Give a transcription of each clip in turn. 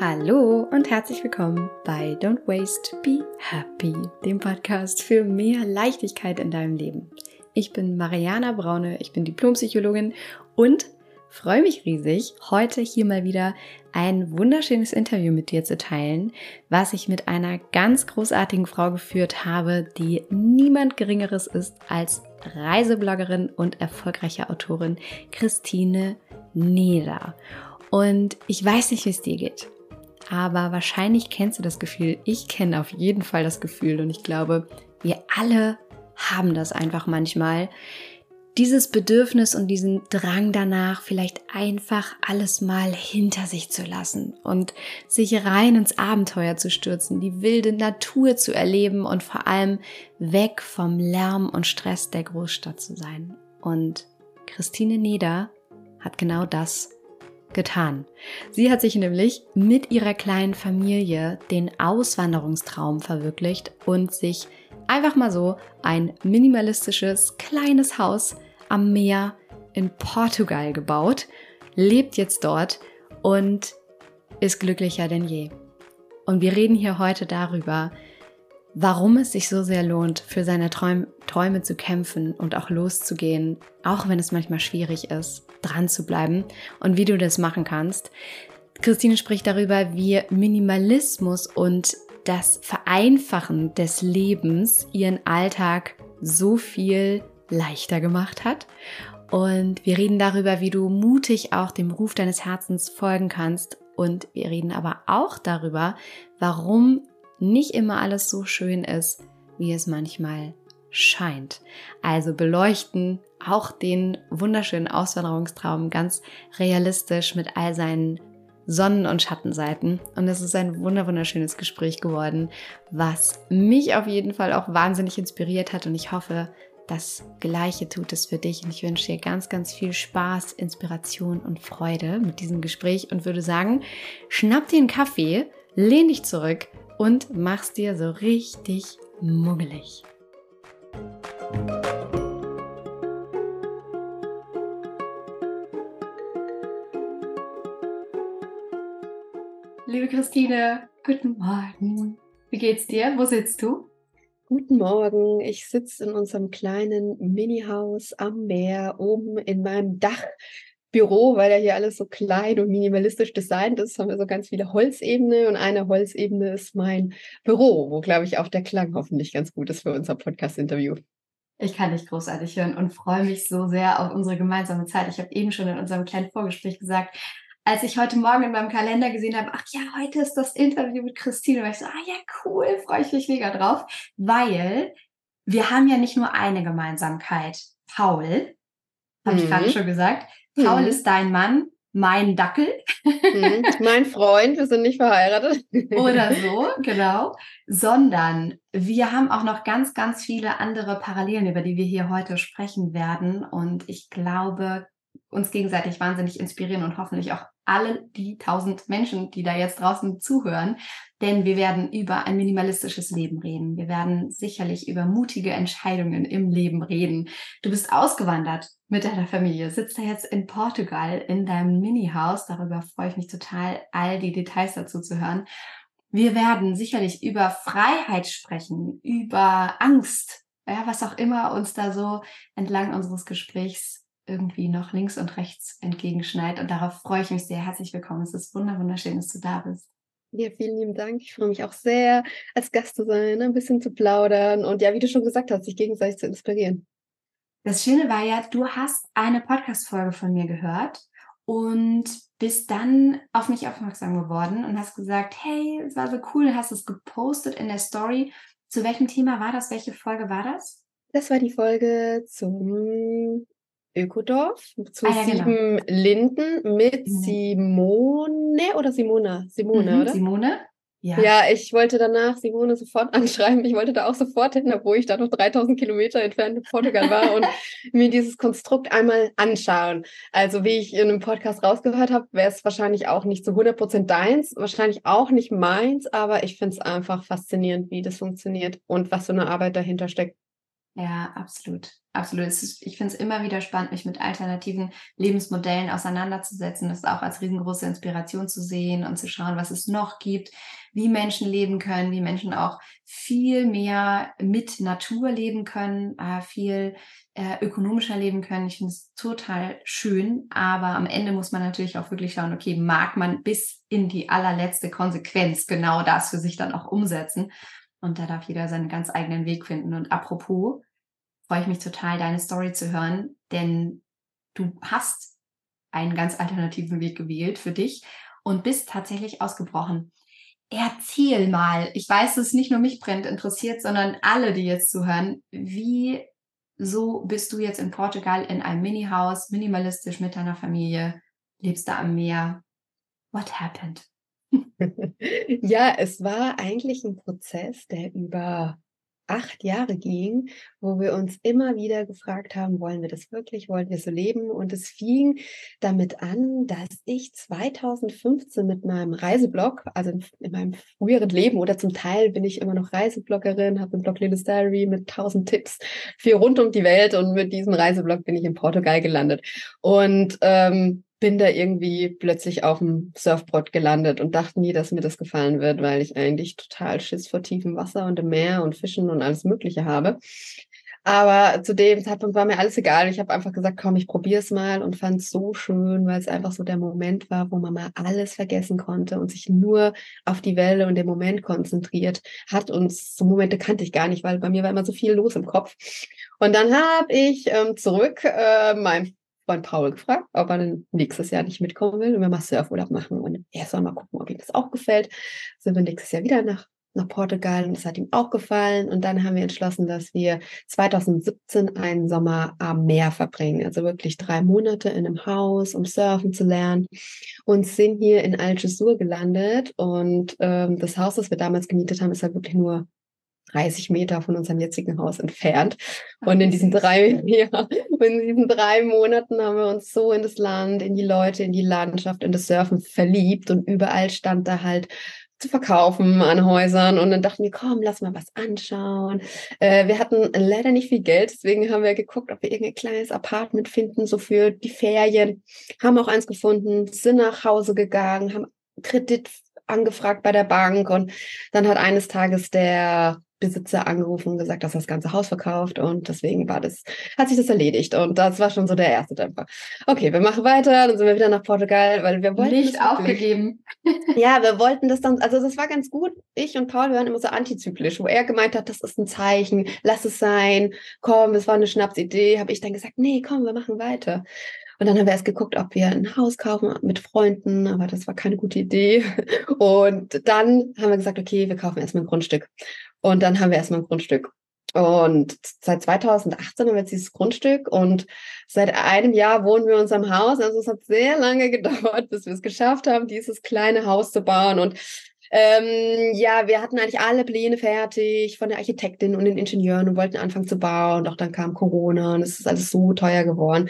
Hallo und herzlich willkommen bei Don't Waste, Be Happy, dem Podcast für mehr Leichtigkeit in deinem Leben. Ich bin Mariana Braune, ich bin Diplompsychologin und freue mich riesig, heute hier mal wieder ein wunderschönes Interview mit dir zu teilen, was ich mit einer ganz großartigen Frau geführt habe, die niemand Geringeres ist als Reisebloggerin und erfolgreiche Autorin Christine Neder. Und ich weiß nicht, wie es dir geht aber wahrscheinlich kennst du das Gefühl. Ich kenne auf jeden Fall das Gefühl und ich glaube, wir alle haben das einfach manchmal. Dieses Bedürfnis und diesen Drang danach, vielleicht einfach alles mal hinter sich zu lassen und sich rein ins Abenteuer zu stürzen, die wilde Natur zu erleben und vor allem weg vom Lärm und Stress der Großstadt zu sein. Und Christine Neder hat genau das getan. Sie hat sich nämlich mit ihrer kleinen Familie den Auswanderungstraum verwirklicht und sich einfach mal so ein minimalistisches kleines Haus am Meer in Portugal gebaut, lebt jetzt dort und ist glücklicher denn je. Und wir reden hier heute darüber, warum es sich so sehr lohnt, für seine Träum Träume zu kämpfen und auch loszugehen, auch wenn es manchmal schwierig ist, dran zu bleiben und wie du das machen kannst. Christine spricht darüber, wie Minimalismus und das Vereinfachen des Lebens ihren Alltag so viel leichter gemacht hat. Und wir reden darüber, wie du mutig auch dem Ruf deines Herzens folgen kannst. Und wir reden aber auch darüber, warum nicht immer alles so schön ist, wie es manchmal scheint. Also beleuchten auch den wunderschönen Auswanderungstraum ganz realistisch mit all seinen Sonnen- und Schattenseiten. Und es ist ein wunderschönes Gespräch geworden, was mich auf jeden Fall auch wahnsinnig inspiriert hat. Und ich hoffe, das Gleiche tut es für dich. Und ich wünsche dir ganz, ganz viel Spaß, Inspiration und Freude mit diesem Gespräch und würde sagen, schnapp dir einen Kaffee, lehn dich zurück und mach's dir so richtig muggelig. Liebe Christine, guten Morgen. Wie geht's dir? Wo sitzt du? Guten Morgen. Ich sitze in unserem kleinen Mini-Haus am Meer, oben in meinem Dach Büro, weil ja hier alles so klein und minimalistisch designt ist, haben wir so ganz viele Holzebene und eine Holzebene ist mein Büro, wo, glaube ich, auch der Klang hoffentlich ganz gut ist für unser Podcast-Interview. Ich kann dich großartig hören und freue mich so sehr auf unsere gemeinsame Zeit. Ich habe eben schon in unserem kleinen Vorgespräch gesagt, als ich heute Morgen in meinem Kalender gesehen habe, ach ja, heute ist das Interview mit Christine, war ich so, ah ja, cool, freue ich mich mega drauf, weil wir haben ja nicht nur eine Gemeinsamkeit. Paul, habe mhm. ich gerade schon gesagt, Paul mhm. ist dein Mann, mein Dackel. Mhm. Mein Freund, wir sind nicht verheiratet. Oder so, genau. Sondern wir haben auch noch ganz, ganz viele andere Parallelen, über die wir hier heute sprechen werden. Und ich glaube, uns gegenseitig wahnsinnig inspirieren und hoffentlich auch alle die tausend Menschen, die da jetzt draußen zuhören. Denn wir werden über ein minimalistisches Leben reden. Wir werden sicherlich über mutige Entscheidungen im Leben reden. Du bist ausgewandert mit deiner Familie, sitzt da jetzt in Portugal in deinem Mini-Haus. Darüber freue ich mich total, all die Details dazu zu hören. Wir werden sicherlich über Freiheit sprechen, über Angst, ja, was auch immer uns da so entlang unseres Gesprächs irgendwie noch links und rechts entgegenschneit. Und darauf freue ich mich sehr. Herzlich willkommen. Es ist wunderschön, dass du da bist. Ja, vielen lieben Dank. Ich freue mich auch sehr, als Gast zu sein, ein bisschen zu plaudern und ja, wie du schon gesagt hast, sich gegenseitig zu inspirieren. Das Schöne war ja, du hast eine Podcast-Folge von mir gehört und bist dann auf mich aufmerksam geworden und hast gesagt, hey, es war so cool, hast es gepostet in der Story. Zu welchem Thema war das? Welche Folge war das? Das war die Folge zum Ökodorf zu ah, ja, genau. Sieben genau. Linden mit mhm. Simone oder Simona? Simone, mhm, oder? Simone? Ja. ja, ich wollte danach Simone sofort anschreiben. Ich wollte da auch sofort hin, obwohl ich da noch 3000 Kilometer entfernt in Portugal war und mir dieses Konstrukt einmal anschauen. Also wie ich in einem Podcast rausgehört habe, wäre es wahrscheinlich auch nicht zu 100% deins, wahrscheinlich auch nicht meins, aber ich finde es einfach faszinierend, wie das funktioniert und was für eine Arbeit dahinter steckt. Ja, absolut. Absolut. ich finde es immer wieder spannend, mich mit alternativen Lebensmodellen auseinanderzusetzen, das auch als riesengroße Inspiration zu sehen und zu schauen, was es noch gibt, wie Menschen leben können, wie Menschen auch viel mehr mit Natur leben können, äh, viel äh, ökonomischer leben können. Ich finde es total schön, aber am Ende muss man natürlich auch wirklich schauen, okay, mag man bis in die allerletzte Konsequenz genau das für sich dann auch umsetzen. Und da darf jeder seinen ganz eigenen Weg finden. Und apropos, freue ich mich total, deine Story zu hören, denn du hast einen ganz alternativen Weg gewählt für dich und bist tatsächlich ausgebrochen. Erzähl mal, ich weiß, dass es nicht nur mich brennt interessiert, sondern alle, die jetzt zuhören, wie so bist du jetzt in Portugal in einem Mini-Haus, minimalistisch mit deiner Familie, lebst da am Meer. What happened? ja, es war eigentlich ein Prozess, der über acht Jahre ging, wo wir uns immer wieder gefragt haben, wollen wir das wirklich, wollen wir so leben? Und es fing damit an, dass ich 2015 mit meinem Reiseblog, also in meinem früheren Leben oder zum Teil bin ich immer noch Reisebloggerin, habe einen Blog Little Diary mit tausend Tipps für rund um die Welt und mit diesem Reiseblog bin ich in Portugal gelandet. Und ähm, bin da irgendwie plötzlich auf dem Surfboard gelandet und dachte nie, dass mir das gefallen wird, weil ich eigentlich total Schiss vor tiefem Wasser und dem Meer und Fischen und alles Mögliche habe. Aber zu dem Zeitpunkt war mir alles egal. Ich habe einfach gesagt, komm, ich probiere es mal und fand es so schön, weil es einfach so der Moment war, wo man mal alles vergessen konnte und sich nur auf die Welle und den Moment konzentriert hat. Und so Momente kannte ich gar nicht, weil bei mir war immer so viel los im Kopf. Und dann habe ich ähm, zurück äh, mein Freund Paul gefragt, ob er nächstes Jahr nicht mitkommen will und wir mal Surfurlaub machen. Und er soll mal gucken, ob ihm das auch gefällt. Sind wir nächstes Jahr wieder nach, nach Portugal und das hat ihm auch gefallen. Und dann haben wir entschlossen, dass wir 2017 einen Sommer am Meer verbringen. Also wirklich drei Monate in einem Haus, um surfen zu lernen. Und sind hier in Algesur gelandet. Und ähm, das Haus, das wir damals gemietet haben, ist halt wirklich nur 30 Meter von unserem jetzigen Haus entfernt. Und in diesen drei, ja, in diesen drei Monaten haben wir uns so in das Land, in die Leute, in die Landschaft, in das Surfen verliebt und überall stand da halt zu verkaufen an Häusern und dann dachten wir, komm, lass mal was anschauen. Äh, wir hatten leider nicht viel Geld, deswegen haben wir geguckt, ob wir irgendein kleines Apartment finden, so für die Ferien. Haben auch eins gefunden, sind nach Hause gegangen, haben Kredit angefragt bei der Bank und dann hat eines Tages der Besitzer angerufen und gesagt, dass er das ganze Haus verkauft und deswegen war das, hat sich das erledigt und das war schon so der erste Dämpfer. Okay, wir machen weiter, dann sind wir wieder nach Portugal, weil wir wollten nicht aufgegeben. ja, wir wollten das dann, also das war ganz gut. Ich und Paul waren immer so antizyklisch, wo er gemeint hat, das ist ein Zeichen, lass es sein, komm, es war eine Schnapsidee, habe ich dann gesagt, nee, komm, wir machen weiter. Und dann haben wir erst geguckt, ob wir ein Haus kaufen mit Freunden, aber das war keine gute Idee. Und dann haben wir gesagt, okay, wir kaufen erstmal ein Grundstück. Und dann haben wir erstmal ein Grundstück. Und seit 2018 haben wir jetzt dieses Grundstück und seit einem Jahr wohnen wir in unserem Haus. Also es hat sehr lange gedauert, bis wir es geschafft haben, dieses kleine Haus zu bauen. Und ähm, ja, wir hatten eigentlich alle Pläne fertig von der Architektin und den Ingenieuren und wollten anfangen zu bauen. Doch dann kam Corona und es ist alles so teuer geworden,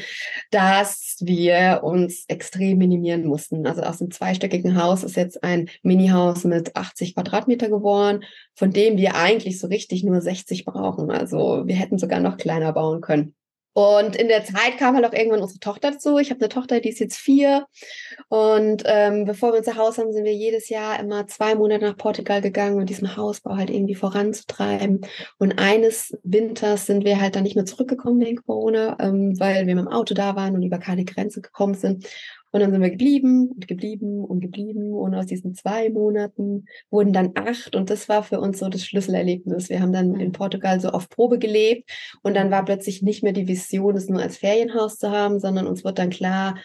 dass wir uns extrem minimieren mussten. Also aus einem zweistöckigen Haus ist jetzt ein Mini-Haus mit 80 Quadratmeter geworden, von dem wir eigentlich so richtig nur 60 brauchen. Also wir hätten sogar noch kleiner bauen können. Und in der Zeit kam halt auch irgendwann unsere Tochter dazu. Ich habe eine Tochter, die ist jetzt vier. Und ähm, bevor wir unser Haus haben, sind wir jedes Jahr immer zwei Monate nach Portugal gegangen, um diesen Hausbau halt irgendwie voranzutreiben. Und eines Winters sind wir halt dann nicht mehr zurückgekommen wegen Corona, ähm, weil wir mit dem Auto da waren und über keine Grenze gekommen sind. Und dann sind wir geblieben und geblieben und geblieben. Und aus diesen zwei Monaten wurden dann acht. Und das war für uns so das Schlüsselerlebnis. Wir haben dann in Portugal so auf Probe gelebt. Und dann war plötzlich nicht mehr die Vision, es nur als Ferienhaus zu haben, sondern uns wird dann klar,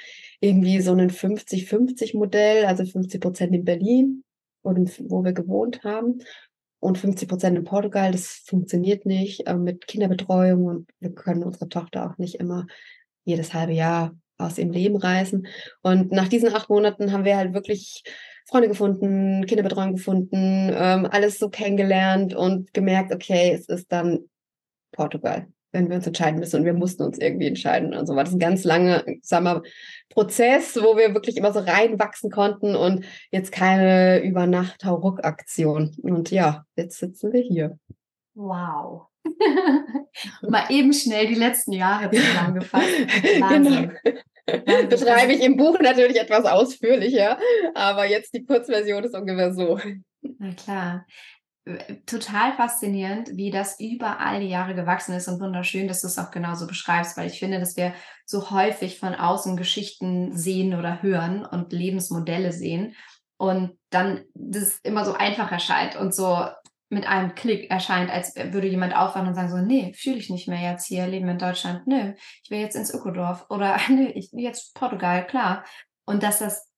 irgendwie so ein 50-50-Modell, also 50 Prozent in Berlin, wo wir gewohnt haben und 50 Prozent in Portugal. Das funktioniert nicht äh, mit Kinderbetreuung und wir können unsere Tochter auch nicht immer jedes halbe Jahr aus ihrem Leben reißen. Und nach diesen acht Monaten haben wir halt wirklich Freunde gefunden, Kinderbetreuung gefunden, ähm, alles so kennengelernt und gemerkt, okay, es ist dann Portugal, wenn wir uns entscheiden müssen. Und wir mussten uns irgendwie entscheiden. Also war das ein ganz langer, Prozess, wo wir wirklich immer so reinwachsen konnten und jetzt keine Übernacht-Hauruck-Aktion. Und ja, jetzt sitzen wir hier. Wow. Mal eben schnell die letzten Jahre zusammengefasst. Genau. Beschreibe ich im Buch natürlich etwas ausführlicher, aber jetzt die Kurzversion ist ungefähr so. Na klar. Total faszinierend, wie das über all die Jahre gewachsen ist und wunderschön, dass du es auch genauso beschreibst, weil ich finde, dass wir so häufig von außen Geschichten sehen oder hören und Lebensmodelle sehen und dann das immer so einfach erscheint und so mit einem Klick erscheint, als würde jemand aufwachen und sagen so, nee, fühle ich nicht mehr jetzt hier, leben in Deutschland, nö, ich will jetzt ins Ökodorf oder nö, ich jetzt Portugal, klar. Und dass das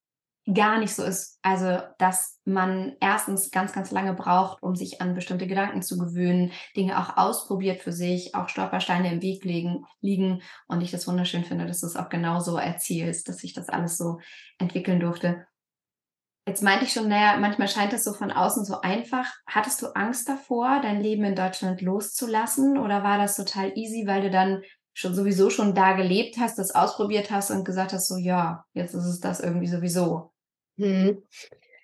gar nicht so ist. Also, dass man erstens ganz, ganz lange braucht, um sich an bestimmte Gedanken zu gewöhnen, Dinge auch ausprobiert für sich, auch Stolpersteine im Weg liegen, liegen. Und ich das wunderschön finde, dass du es auch genauso erzählst, dass sich das alles so entwickeln durfte. Jetzt meinte ich schon, naja, manchmal scheint es so von außen so einfach. Hattest du Angst davor, dein Leben in Deutschland loszulassen? Oder war das total easy, weil du dann schon sowieso schon da gelebt hast, das ausprobiert hast und gesagt hast, so ja, jetzt ist es das irgendwie sowieso? Hm.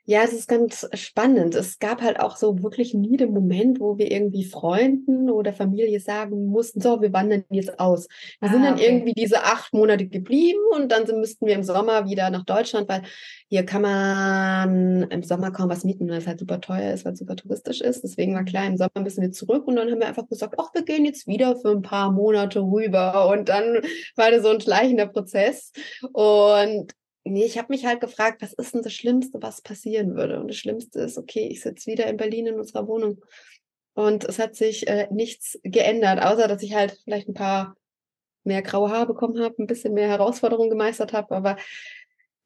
Ja, es ist ganz spannend. Es gab halt auch so wirklich nie den Moment, wo wir irgendwie Freunden oder Familie sagen mussten, so, wir wandern jetzt aus. Wir ah, sind dann okay. irgendwie diese acht Monate geblieben und dann müssten wir im Sommer wieder nach Deutschland, weil hier kann man im Sommer kaum was mieten, weil es halt super teuer ist, weil es super touristisch ist. Deswegen war klar, im Sommer müssen wir zurück und dann haben wir einfach gesagt, ach, wir gehen jetzt wieder für ein paar Monate rüber und dann war das so ein schleichender Prozess und nee, ich habe mich halt gefragt, was ist denn das Schlimmste, was passieren würde? Und das Schlimmste ist, okay, ich sitze wieder in Berlin in unserer Wohnung. Und es hat sich äh, nichts geändert, außer dass ich halt vielleicht ein paar mehr graue Haare bekommen habe, ein bisschen mehr Herausforderungen gemeistert habe, aber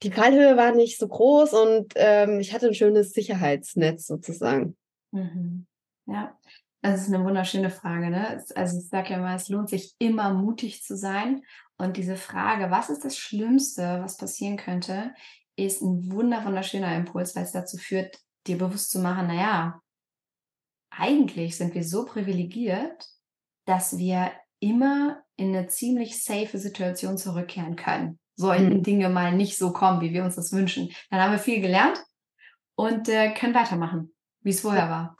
die Fallhöhe war nicht so groß und ähm, ich hatte ein schönes Sicherheitsnetz sozusagen. Mhm. Ja, das ist eine wunderschöne Frage. Ne? Also ich sage ja mal, es lohnt sich immer mutig zu sein und diese Frage, was ist das Schlimmste, was passieren könnte, ist ein wunder, wunderschöner Impuls, weil es dazu führt, dir bewusst zu machen, naja, eigentlich sind wir so privilegiert, dass wir immer in eine ziemlich safe Situation zurückkehren können. Sollten mhm. Dinge mal nicht so kommen, wie wir uns das wünschen. Dann haben wir viel gelernt und äh, können weitermachen, wie es vorher war.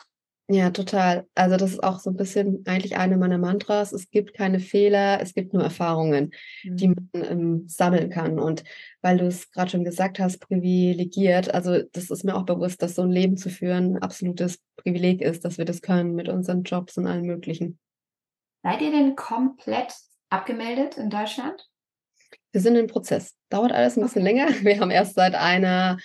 Ja, total. Also das ist auch so ein bisschen eigentlich eine meiner Mantras. Es gibt keine Fehler, es gibt nur Erfahrungen, mhm. die man ähm, sammeln kann. Und weil du es gerade schon gesagt hast, privilegiert, also das ist mir auch bewusst, dass so ein Leben zu führen ein absolutes Privileg ist, dass wir das können mit unseren Jobs und allen möglichen. Seid ihr denn komplett abgemeldet in Deutschland? Wir sind im Prozess. Dauert alles ein bisschen okay. länger. Wir haben erst seit einer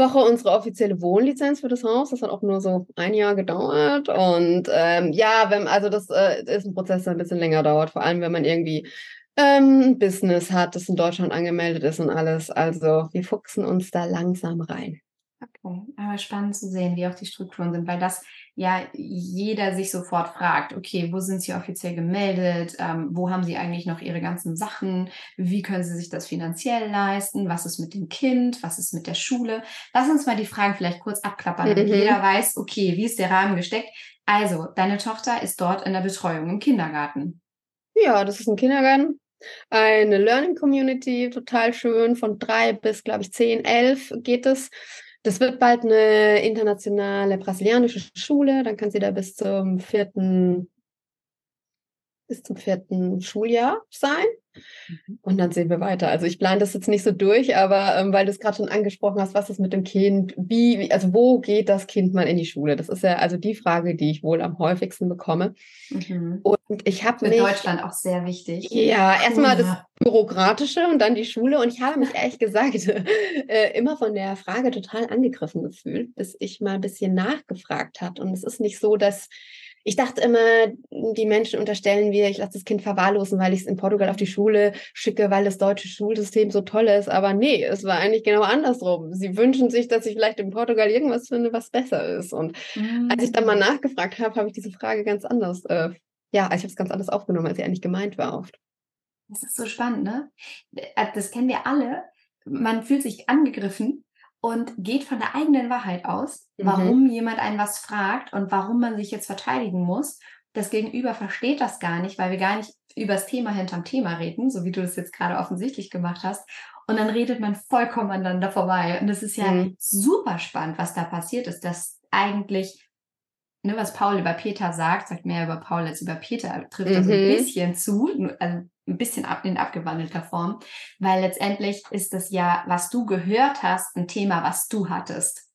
Woche unsere offizielle Wohnlizenz für das Haus. Das hat auch nur so ein Jahr gedauert. Und ähm, ja, wenn, also das äh, ist ein Prozess, der ein bisschen länger dauert, vor allem wenn man irgendwie ähm, ein Business hat, das in Deutschland angemeldet ist und alles. Also wir fuchsen uns da langsam rein. Okay, aber spannend zu sehen, wie auch die Strukturen sind, weil das ja jeder sich sofort fragt, okay, wo sind Sie offiziell gemeldet? Ähm, wo haben Sie eigentlich noch Ihre ganzen Sachen? Wie können Sie sich das finanziell leisten? Was ist mit dem Kind? Was ist mit der Schule? Lass uns mal die Fragen vielleicht kurz abklappern, damit mhm. jeder weiß, okay, wie ist der Rahmen gesteckt? Also, deine Tochter ist dort in der Betreuung im Kindergarten. Ja, das ist ein Kindergarten. Eine Learning Community, total schön. Von drei bis, glaube ich, zehn, elf geht es. Das wird bald eine internationale brasilianische Schule. Dann kann sie da bis zum vierten, bis zum vierten Schuljahr sein. Mhm. Und dann sehen wir weiter. Also ich plane das jetzt nicht so durch, aber ähm, weil du es gerade schon angesprochen hast, was ist mit dem Kind? Wie, also wo geht das Kind mal in die Schule? Das ist ja also die Frage, die ich wohl am häufigsten bekomme. Mhm. Und ich habe mich Deutschland auch sehr wichtig. Ja, erstmal das bürokratische und dann die Schule. Und ich habe mich ehrlich gesagt äh, immer von der Frage total angegriffen gefühlt, bis ich mal ein bisschen nachgefragt hat. Und es ist nicht so, dass ich dachte immer, die Menschen unterstellen wir, ich lasse das Kind verwahrlosen, weil ich es in Portugal auf die Schule schicke, weil das deutsche Schulsystem so toll ist. Aber nee, es war eigentlich genau andersrum. Sie wünschen sich, dass ich vielleicht in Portugal irgendwas finde, was besser ist. Und mhm. als ich dann mal nachgefragt habe, habe ich diese Frage ganz anders, äh, ja, ich habe es ganz anders aufgenommen, als sie eigentlich gemeint war oft. Das ist so spannend, ne? Äh, das kennen wir alle. Man fühlt sich angegriffen und geht von der eigenen Wahrheit aus, mhm. warum mhm. jemand einen was fragt und warum man sich jetzt verteidigen muss. Das Gegenüber versteht das gar nicht, weil wir gar nicht über das Thema hinterm Thema reden, so wie du das jetzt gerade offensichtlich gemacht hast. Und dann redet man vollkommen aneinander vorbei. Und das ist ja mhm. super spannend, was da passiert ist, dass eigentlich ne, was Paul über Peter sagt, sagt mehr über Paul als über Peter, trifft mhm. so ein bisschen zu, also ein bisschen ab, in abgewandelter Form, weil letztendlich ist das ja, was du gehört hast, ein Thema, was du hattest.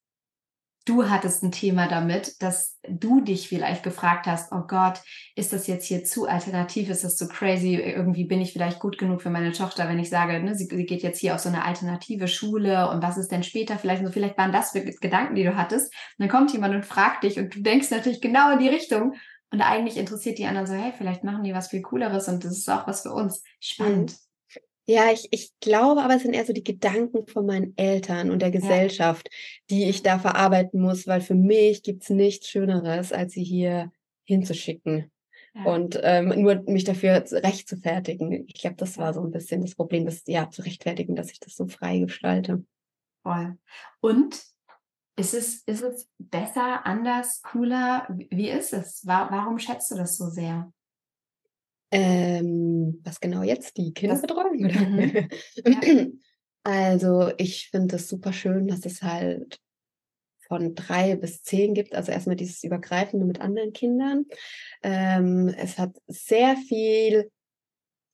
Du hattest ein Thema damit, dass du dich vielleicht gefragt hast, oh Gott, ist das jetzt hier zu alternativ, ist das zu crazy, irgendwie bin ich vielleicht gut genug für meine Tochter, wenn ich sage, ne, sie, sie geht jetzt hier auf so eine alternative Schule und was ist denn später vielleicht, so? Vielleicht waren das Gedanken, die du hattest. Und dann kommt jemand und fragt dich und du denkst natürlich genau in die Richtung und eigentlich interessiert die anderen so, hey, vielleicht machen die was viel Cooleres und das ist auch was für uns. Spannend. Mhm. Ja, ich, ich glaube aber, es sind eher so die Gedanken von meinen Eltern und der Gesellschaft, ja. die ich da verarbeiten muss, weil für mich gibt's nichts Schöneres, als sie hier hinzuschicken. Ja. Und ähm, nur mich dafür recht zu fertigen. Ich glaube, das war so ein bisschen das Problem, das ja zu rechtfertigen, dass ich das so frei gestalte. Voll. Und ist es, ist es besser, anders, cooler? Wie ist es? Warum schätzt du das so sehr? Ähm, was genau jetzt? Die Kinderbetreuung? Mhm. Ja. Also ich finde es super schön, dass es halt von drei bis zehn gibt, also erstmal dieses Übergreifende mit anderen Kindern. Ähm, es hat sehr viel,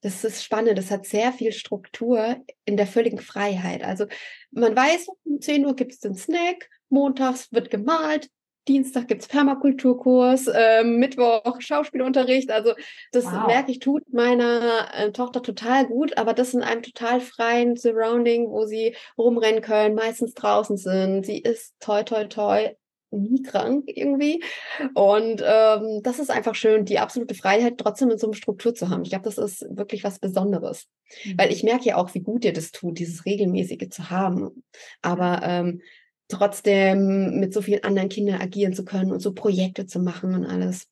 das ist spannend, es hat sehr viel Struktur in der völligen Freiheit. Also man weiß, um 10 Uhr gibt es den Snack, montags wird gemalt, Dienstag gibt's Permakulturkurs, äh, Mittwoch Schauspielunterricht. Also das wow. merke ich, tut meiner äh, Tochter total gut, aber das in einem total freien Surrounding, wo sie rumrennen können, meistens draußen sind. Sie ist toi toi toi nie krank irgendwie. Und ähm, das ist einfach schön, die absolute Freiheit trotzdem in so einer Struktur zu haben. Ich glaube, das ist wirklich was Besonderes. Mhm. Weil ich merke ja auch, wie gut dir das tut, dieses Regelmäßige zu haben. Aber ähm, trotzdem mit so vielen anderen Kindern agieren zu können und so Projekte zu machen und alles.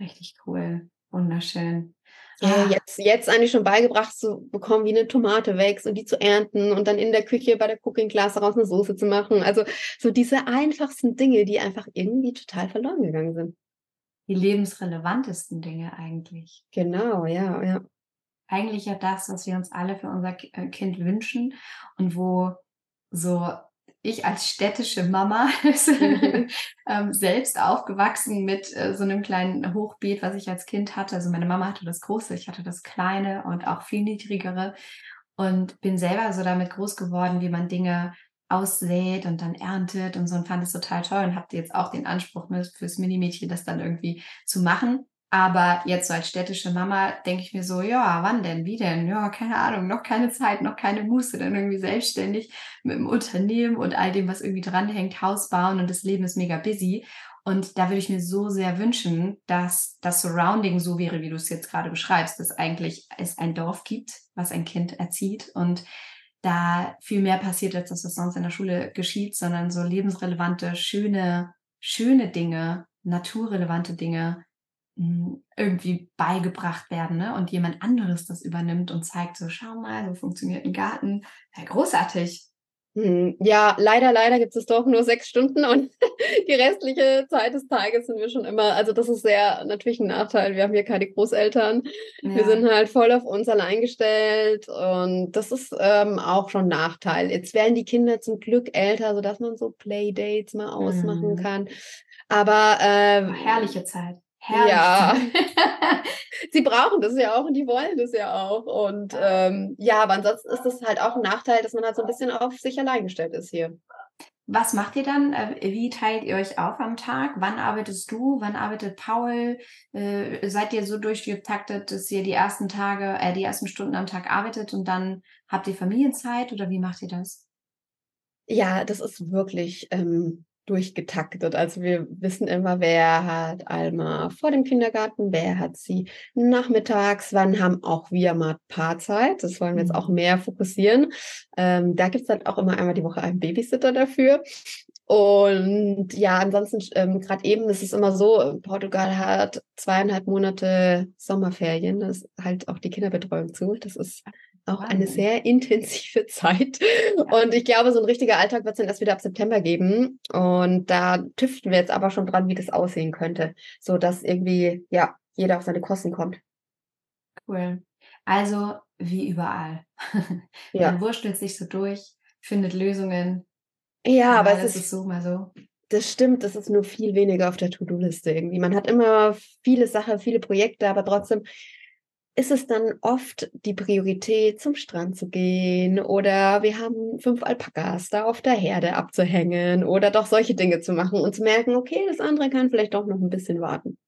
Richtig cool. Wunderschön. Ja, ah. jetzt, jetzt eigentlich schon beigebracht zu bekommen, wie eine Tomate wächst und die zu ernten und dann in der Küche bei der Cooking Class daraus eine Soße zu machen. Also so diese einfachsten Dinge, die einfach irgendwie total verloren gegangen sind. Die lebensrelevantesten Dinge eigentlich. Genau, ja, ja. Eigentlich ja das, was wir uns alle für unser äh, Kind wünschen und wo so ich als städtische Mama mhm. ähm, selbst aufgewachsen mit äh, so einem kleinen Hochbeet, was ich als Kind hatte. Also meine Mama hatte das große, ich hatte das kleine und auch viel niedrigere und bin selber so damit groß geworden, wie man Dinge aussät und dann erntet und so und fand es total toll und habe jetzt auch den Anspruch fürs Minimädchen, das dann irgendwie zu machen. Aber jetzt so als städtische Mama denke ich mir so, ja, wann denn, wie denn? Ja, keine Ahnung, noch keine Zeit, noch keine Muße, dann irgendwie selbstständig mit dem Unternehmen und all dem, was irgendwie dranhängt, Haus bauen und das Leben ist mega busy. Und da würde ich mir so sehr wünschen, dass das Surrounding so wäre, wie du es jetzt gerade beschreibst, dass eigentlich es ein Dorf gibt, was ein Kind erzieht und da viel mehr passiert, als das, was sonst in der Schule geschieht, sondern so lebensrelevante, schöne, schöne Dinge, naturrelevante Dinge, irgendwie beigebracht werden ne? und jemand anderes das übernimmt und zeigt so, schau mal, so funktioniert ein Garten. Ja, großartig. Hm, ja, leider, leider gibt es doch nur sechs Stunden und die restliche Zeit des Tages sind wir schon immer, also das ist sehr natürlich ein Nachteil. Wir haben hier keine Großeltern. Ja. Wir sind halt voll auf uns allein gestellt und das ist ähm, auch schon ein Nachteil. Jetzt werden die Kinder zum Glück älter, sodass man so Playdates mal ausmachen mhm. kann. Aber äh, herrliche Zeit. Herrlich. Ja. Sie brauchen das ja auch und die wollen das ja auch. Und ähm, ja, aber ansonsten ist das halt auch ein Nachteil, dass man halt so ein bisschen auf sich allein gestellt ist hier. Was macht ihr dann? Äh, wie teilt ihr euch auf am Tag? Wann arbeitest du? Wann arbeitet Paul? Äh, seid ihr so durchgetaktet, dass ihr die ersten Tage, äh, die ersten Stunden am Tag arbeitet und dann habt ihr Familienzeit oder wie macht ihr das? Ja, das ist wirklich ähm, durchgetaktet. Also wir wissen immer, wer hat Alma vor dem Kindergarten, wer hat sie nachmittags, wann haben auch wir mal Paarzeit. Das wollen wir jetzt auch mhm. mehr fokussieren. Ähm, da gibt es dann auch immer einmal die Woche einen Babysitter dafür. Und ja, ansonsten, ähm, gerade eben ist es immer so, Portugal hat zweieinhalb Monate Sommerferien, das ist halt auch die Kinderbetreuung zu. Das ist auch eine sehr intensive Zeit. Und ich glaube, so ein richtiger Alltag wird es dann erst wieder ab September geben. Und da tüften wir jetzt aber schon dran, wie das aussehen könnte, so dass irgendwie, ja, jeder auf seine Kosten kommt. Cool. Also, wie überall. Ja. Man wurstelt sich so durch, findet Lösungen. Ja, aber es ist, ist so mal so. das stimmt, das ist nur viel weniger auf der To-Do-Liste irgendwie. Man hat immer viele Sachen, viele Projekte, aber trotzdem ist es dann oft die Priorität, zum Strand zu gehen oder wir haben fünf Alpakas da auf der Herde abzuhängen oder doch solche Dinge zu machen und zu merken, okay, das andere kann vielleicht doch noch ein bisschen warten.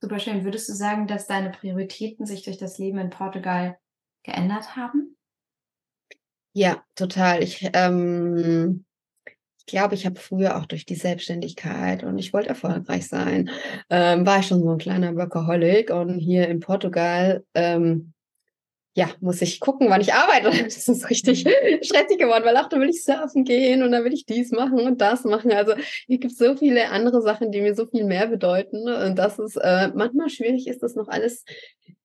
Super schön. Würdest du sagen, dass deine Prioritäten sich durch das Leben in Portugal geändert haben? Ja, total. Ich ähm, glaube, ich habe früher auch durch die Selbstständigkeit und ich wollte erfolgreich sein, ähm, war ich schon so ein kleiner Workaholic und hier in Portugal, ähm, ja, muss ich gucken, wann ich arbeite. Das ist richtig mhm. stressig geworden, weil auch da will ich surfen gehen und dann will ich dies machen und das machen. Also hier gibt es so viele andere Sachen, die mir so viel mehr bedeuten. Und das ist äh, manchmal schwierig ist, das noch alles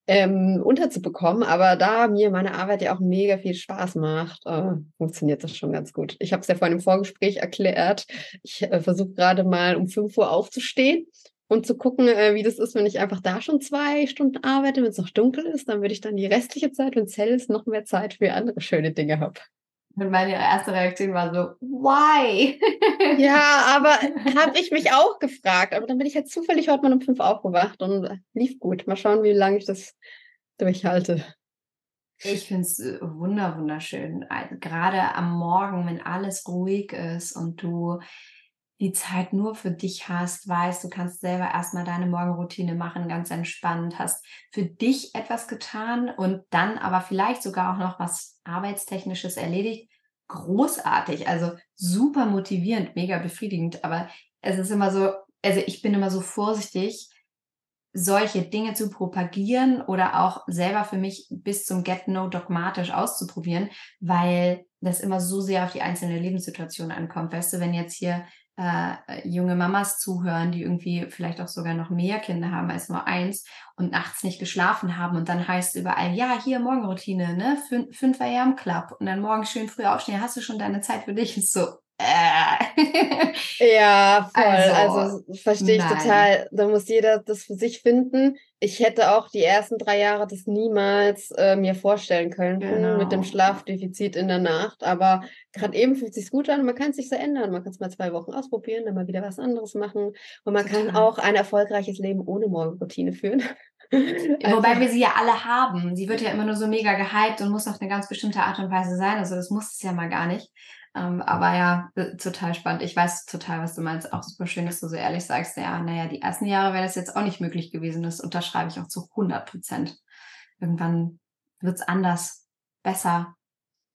ähm, unterzubekommen. Aber da mir meine Arbeit ja auch mega viel Spaß macht, äh, funktioniert das schon ganz gut. Ich habe es ja vorhin im Vorgespräch erklärt. Ich äh, versuche gerade mal um 5 Uhr aufzustehen und zu gucken, äh, wie das ist, wenn ich einfach da schon zwei Stunden arbeite, wenn es noch dunkel ist, dann würde ich dann die restliche Zeit, wenn es hell ist, noch mehr Zeit für andere schöne Dinge habe. Und meine erste Reaktion war so, why? ja, aber habe ich mich auch gefragt. Aber dann bin ich halt zufällig heute mal um fünf aufgewacht und lief gut. Mal schauen, wie lange ich das durchhalte. Ich finde es äh, wunder, wunderschön. Gerade am Morgen, wenn alles ruhig ist und du die Zeit nur für dich hast, weißt, du kannst selber erstmal deine Morgenroutine machen, ganz entspannt, hast für dich etwas getan und dann aber vielleicht sogar auch noch was Arbeitstechnisches erledigt. Großartig, also super motivierend, mega befriedigend, aber es ist immer so, also ich bin immer so vorsichtig, solche Dinge zu propagieren oder auch selber für mich bis zum Get-No dogmatisch auszuprobieren, weil das immer so sehr auf die einzelne Lebenssituation ankommt. Weißt du, wenn jetzt hier äh, junge Mamas zuhören, die irgendwie vielleicht auch sogar noch mehr Kinder haben als nur eins und nachts nicht geschlafen haben und dann heißt überall, ja, hier Morgenroutine, ne, Fün 5 am Club und dann morgen schön früh aufstehen, hast du schon deine Zeit für dich? Und so, äh. ja, voll. Also, also verstehe ich nein. total. Da muss jeder das für sich finden. Ich hätte auch die ersten drei Jahre das niemals äh, mir vorstellen können genau. mit dem genau. Schlafdefizit in der Nacht. Aber gerade eben fühlt es sich gut an. Man kann es sich so ändern. Man kann es mal zwei Wochen ausprobieren, dann mal wieder was anderes machen. Und man total. kann auch ein erfolgreiches Leben ohne Morgenroutine führen. Also, Wobei wir sie ja alle haben. Sie wird ja immer nur so mega gehypt und muss auf eine ganz bestimmte Art und Weise sein. Also das muss es ja mal gar nicht. Ähm, aber ja, total spannend. Ich weiß total, was du meinst. Auch super schön, dass du so ehrlich sagst, ja, naja, die ersten Jahre wäre das jetzt auch nicht möglich gewesen. Das unterschreibe ich auch zu 100 Prozent. Irgendwann wird es anders, besser,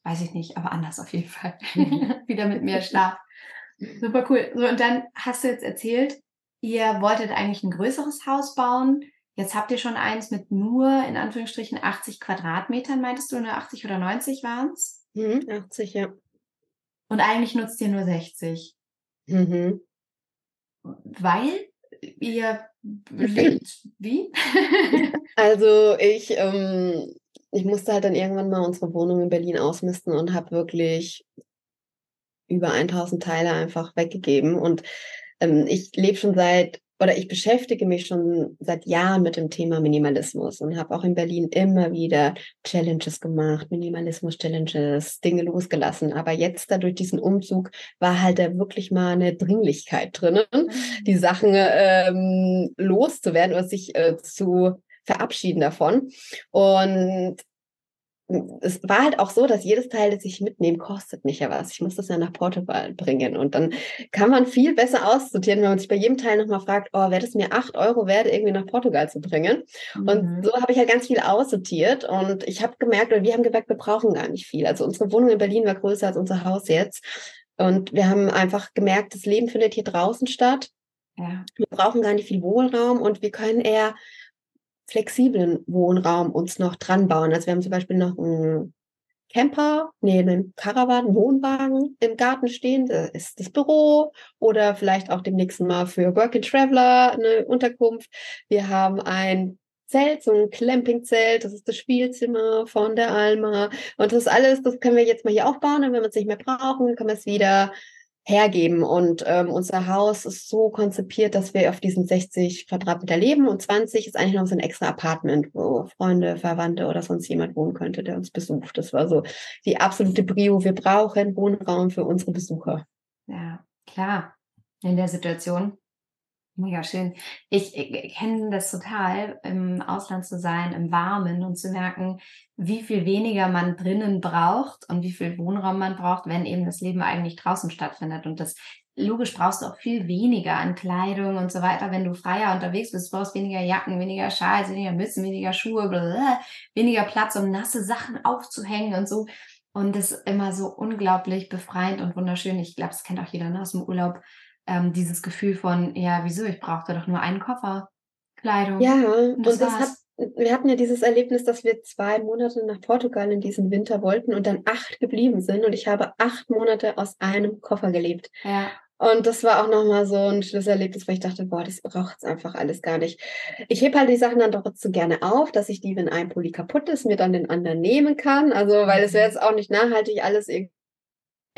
weiß ich nicht, aber anders auf jeden Fall. Wieder mit mehr Schlaf. Super cool. So, und dann hast du jetzt erzählt, ihr wolltet eigentlich ein größeres Haus bauen. Jetzt habt ihr schon eins mit nur, in Anführungsstrichen, 80 Quadratmetern, meintest du, nur 80 oder 90 waren es? Mhm, 80, ja. Und eigentlich nutzt ihr nur 60. Mhm. Weil ihr lebt wie? also ich, ähm, ich musste halt dann irgendwann mal unsere Wohnung in Berlin ausmisten und habe wirklich über 1000 Teile einfach weggegeben. Und ähm, ich lebe schon seit oder ich beschäftige mich schon seit Jahren mit dem Thema Minimalismus und habe auch in Berlin immer wieder Challenges gemacht, Minimalismus-Challenges, Dinge losgelassen. Aber jetzt da durch diesen Umzug war halt da wirklich mal eine Dringlichkeit drinnen, mhm. die Sachen ähm, loszuwerden oder sich äh, zu verabschieden davon. Und es war halt auch so, dass jedes Teil, das ich mitnehme, kostet mich ja was. Ich muss das ja nach Portugal bringen. Und dann kann man viel besser aussortieren, wenn man sich bei jedem Teil nochmal fragt, oh, wäre das mir acht Euro wert, irgendwie nach Portugal zu bringen? Mhm. Und so habe ich halt ganz viel aussortiert. Und ich habe gemerkt, oder wir haben gemerkt, wir brauchen gar nicht viel. Also unsere Wohnung in Berlin war größer als unser Haus jetzt. Und wir haben einfach gemerkt, das Leben findet hier draußen statt. Ja. Wir brauchen gar nicht viel Wohnraum und wir können eher flexiblen Wohnraum uns noch dran bauen. Also wir haben zum Beispiel noch einen Camper, nee, einen Caravan, Wohnwagen im Garten stehen. Das ist das Büro oder vielleicht auch demnächst mal für Work and Traveler eine Unterkunft. Wir haben ein Zelt, so ein Campingzelt, das ist das Spielzimmer von der Alma. Und das alles, das können wir jetzt mal hier aufbauen. Und wenn wir es nicht mehr brauchen, können wir es wieder hergeben. Und ähm, unser Haus ist so konzipiert, dass wir auf diesen 60 Quadratmeter leben und 20 ist eigentlich noch so ein extra Apartment, wo Freunde, Verwandte oder sonst jemand wohnen könnte, der uns besucht. Das war so die absolute Brio. Wir brauchen Wohnraum für unsere Besucher. Ja, klar. in der Situation. Mega schön. Ich, ich kenne das total, im Ausland zu sein, im Warmen und zu merken, wie viel weniger man drinnen braucht und wie viel Wohnraum man braucht, wenn eben das Leben eigentlich draußen stattfindet. Und das logisch brauchst du auch viel weniger an Kleidung und so weiter, wenn du freier unterwegs bist. Du brauchst weniger Jacken, weniger Schals, weniger Mützen, weniger Schuhe, blablabla, weniger Platz, um nasse Sachen aufzuhängen und so. Und das ist immer so unglaublich befreiend und wunderschön. Ich glaube, das kennt auch jeder ne, aus dem Urlaub ähm, dieses Gefühl von, ja, wieso, ich brauchte doch nur einen Koffer, Kleidung. Ja, und das, und das hat, wir hatten ja dieses Erlebnis, dass wir zwei Monate nach Portugal in diesem Winter wollten und dann acht geblieben sind und ich habe acht Monate aus einem Koffer gelebt. Ja. Und das war auch nochmal so ein Schlüsselerlebnis, weil ich dachte, boah, das braucht es einfach alles gar nicht. Ich hebe halt die Sachen dann trotzdem gerne auf, dass ich die, wenn ein Pulli kaputt ist, mir dann den anderen nehmen kann. Also, weil es wäre mhm. jetzt auch nicht nachhaltig, alles irgendwie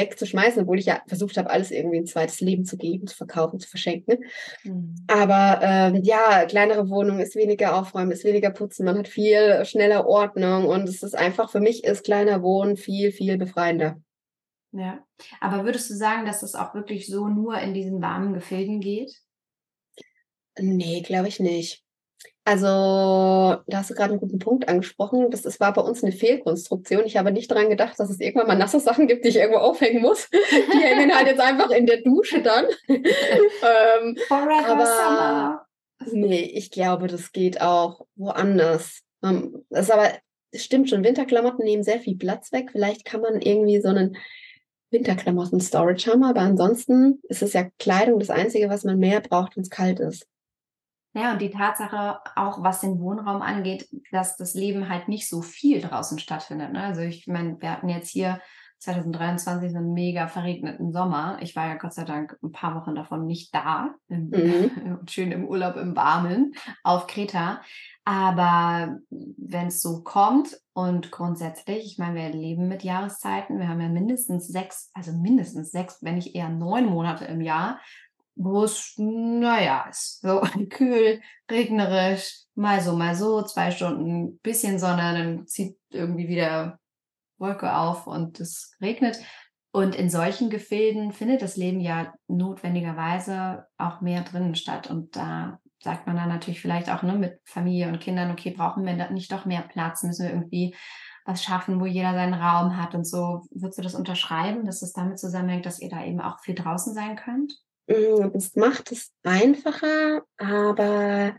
wegzuschmeißen, obwohl ich ja versucht habe, alles irgendwie ein zweites Leben zu geben, zu verkaufen, zu verschenken. Mhm. Aber ähm, ja, kleinere Wohnung ist weniger aufräumen, ist weniger putzen, man hat viel schneller Ordnung und es ist einfach, für mich ist kleiner Wohnen viel, viel befreiender. Ja, aber würdest du sagen, dass das auch wirklich so nur in diesen warmen Gefilden geht? Nee, glaube ich nicht. Also, da hast du gerade einen guten Punkt angesprochen. Das, das war bei uns eine Fehlkonstruktion. Ich habe nicht daran gedacht, dass es irgendwann mal nasse Sachen gibt, die ich irgendwo aufhängen muss. Die hängen halt jetzt einfach in der Dusche dann. ähm, Forever aber, Summer. Nee, ich glaube, das geht auch woanders. Ähm, das ist aber, das stimmt schon, Winterklamotten nehmen sehr viel Platz weg. Vielleicht kann man irgendwie so einen Winterklamotten-Storage haben, aber ansonsten ist es ja Kleidung das Einzige, was man mehr braucht, wenn es kalt ist. Ja, und die Tatsache auch, was den Wohnraum angeht, dass das Leben halt nicht so viel draußen stattfindet. Ne? Also ich meine, wir hatten jetzt hier 2023 einen mega verregneten Sommer. Ich war ja Gott sei Dank ein paar Wochen davon nicht da, mhm. schön im Urlaub im Warmen auf Kreta. Aber wenn es so kommt und grundsätzlich, ich meine, wir leben mit Jahreszeiten, wir haben ja mindestens sechs, also mindestens sechs, wenn nicht eher neun Monate im Jahr, wo es, naja, ist so kühl, regnerisch, mal so, mal so, zwei Stunden, bisschen Sonne, dann zieht irgendwie wieder Wolke auf und es regnet. Und in solchen Gefilden findet das Leben ja notwendigerweise auch mehr drinnen statt. Und da sagt man dann natürlich vielleicht auch ne, mit Familie und Kindern, okay, brauchen wir nicht doch mehr Platz, müssen wir irgendwie was schaffen, wo jeder seinen Raum hat und so. Würdest du das unterschreiben, dass es damit zusammenhängt, dass ihr da eben auch viel draußen sein könnt? Mm, es macht es einfacher, aber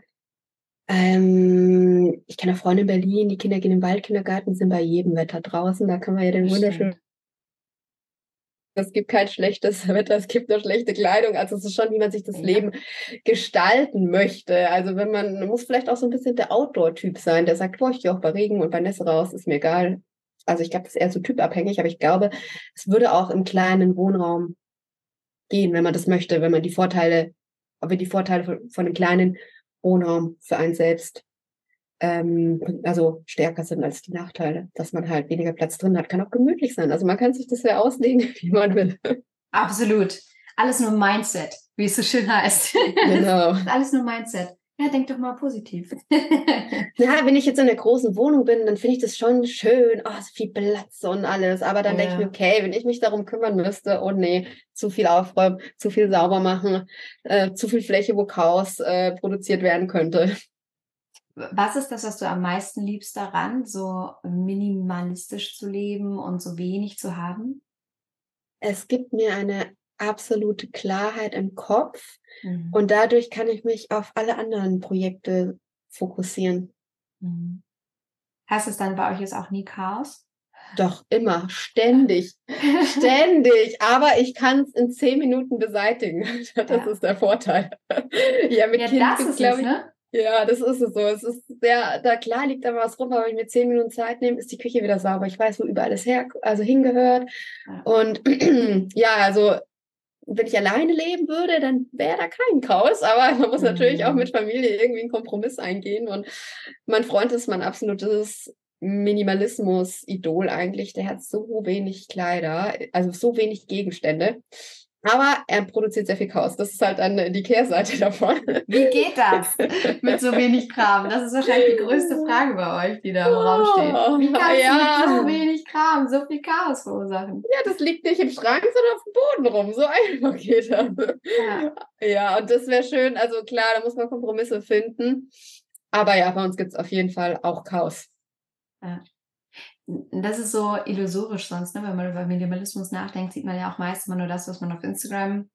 ähm, ich kenne Freunde in Berlin, die Kinder gehen im Waldkindergarten, sind bei jedem Wetter draußen. Da kann man ja den wunderschönen. Es gibt kein schlechtes Wetter, es gibt nur schlechte Kleidung. Also es ist schon, wie man sich das ja. Leben gestalten möchte. Also wenn man, man muss vielleicht auch so ein bisschen der Outdoor-Typ sein, der sagt, boah, ich gehe auch bei Regen und bei Nässe raus, ist mir egal. Also ich glaube, das ist eher so typabhängig, aber ich glaube, es würde auch im kleinen Wohnraum gehen, wenn man das möchte, wenn man die Vorteile, wenn die Vorteile von, von einem kleinen Wohnraum für einen selbst ähm, also stärker sind als die Nachteile, dass man halt weniger Platz drin hat. Kann auch gemütlich sein. Also man kann sich das ja auslegen, wie man will. Absolut. Alles nur Mindset, wie es so schön heißt. Genau. alles nur Mindset. Ja, denk doch mal positiv. ja, wenn ich jetzt in einer großen Wohnung bin, dann finde ich das schon schön. Oh, so viel Platz und alles. Aber dann ja. denke ich mir, okay, wenn ich mich darum kümmern müsste, oh nee, zu viel aufräumen, zu viel sauber machen, äh, zu viel Fläche, wo Chaos äh, produziert werden könnte. Was ist das, was du am meisten liebst daran, so minimalistisch zu leben und so wenig zu haben? Es gibt mir eine absolute Klarheit im Kopf mhm. und dadurch kann ich mich auf alle anderen Projekte fokussieren. Mhm. Heißt es dann bei euch jetzt auch nie Chaos? Doch, immer, ständig, ständig. Aber ich kann es in zehn Minuten beseitigen. Das ja. ist der Vorteil. ja, mit ja, Kind das ist glaube ich, ne? Ja, das ist es so. Es ist sehr, da klar liegt da was rum, aber wenn ich mir zehn Minuten Zeit nehme, ist die Küche wieder sauber. Ich weiß, wo überall alles her, also hingehört. Ja. Und ja, also wenn ich alleine leben würde, dann wäre da kein Chaos, aber man muss mhm. natürlich auch mit Familie irgendwie einen Kompromiss eingehen. Und mein Freund ist mein absolutes Minimalismus-Idol eigentlich. Der hat so wenig Kleider, also so wenig Gegenstände. Aber er produziert sehr viel Chaos. Das ist halt dann die Kehrseite davon. Wie geht das mit so wenig Kram? Das ist wahrscheinlich die größte Frage bei euch, die da im Raum steht. Wie kannst ja. du mit so wenig Kram so viel Chaos verursachen? Ja, das liegt nicht im Schrank, sondern auf dem Boden rum. So einfach geht das. Ja, ja und das wäre schön. Also klar, da muss man Kompromisse finden. Aber ja, bei uns gibt es auf jeden Fall auch Chaos. Ja das ist so illusorisch sonst, ne? wenn man über Minimalismus nachdenkt, sieht man ja auch meist immer nur das, was man auf Instagram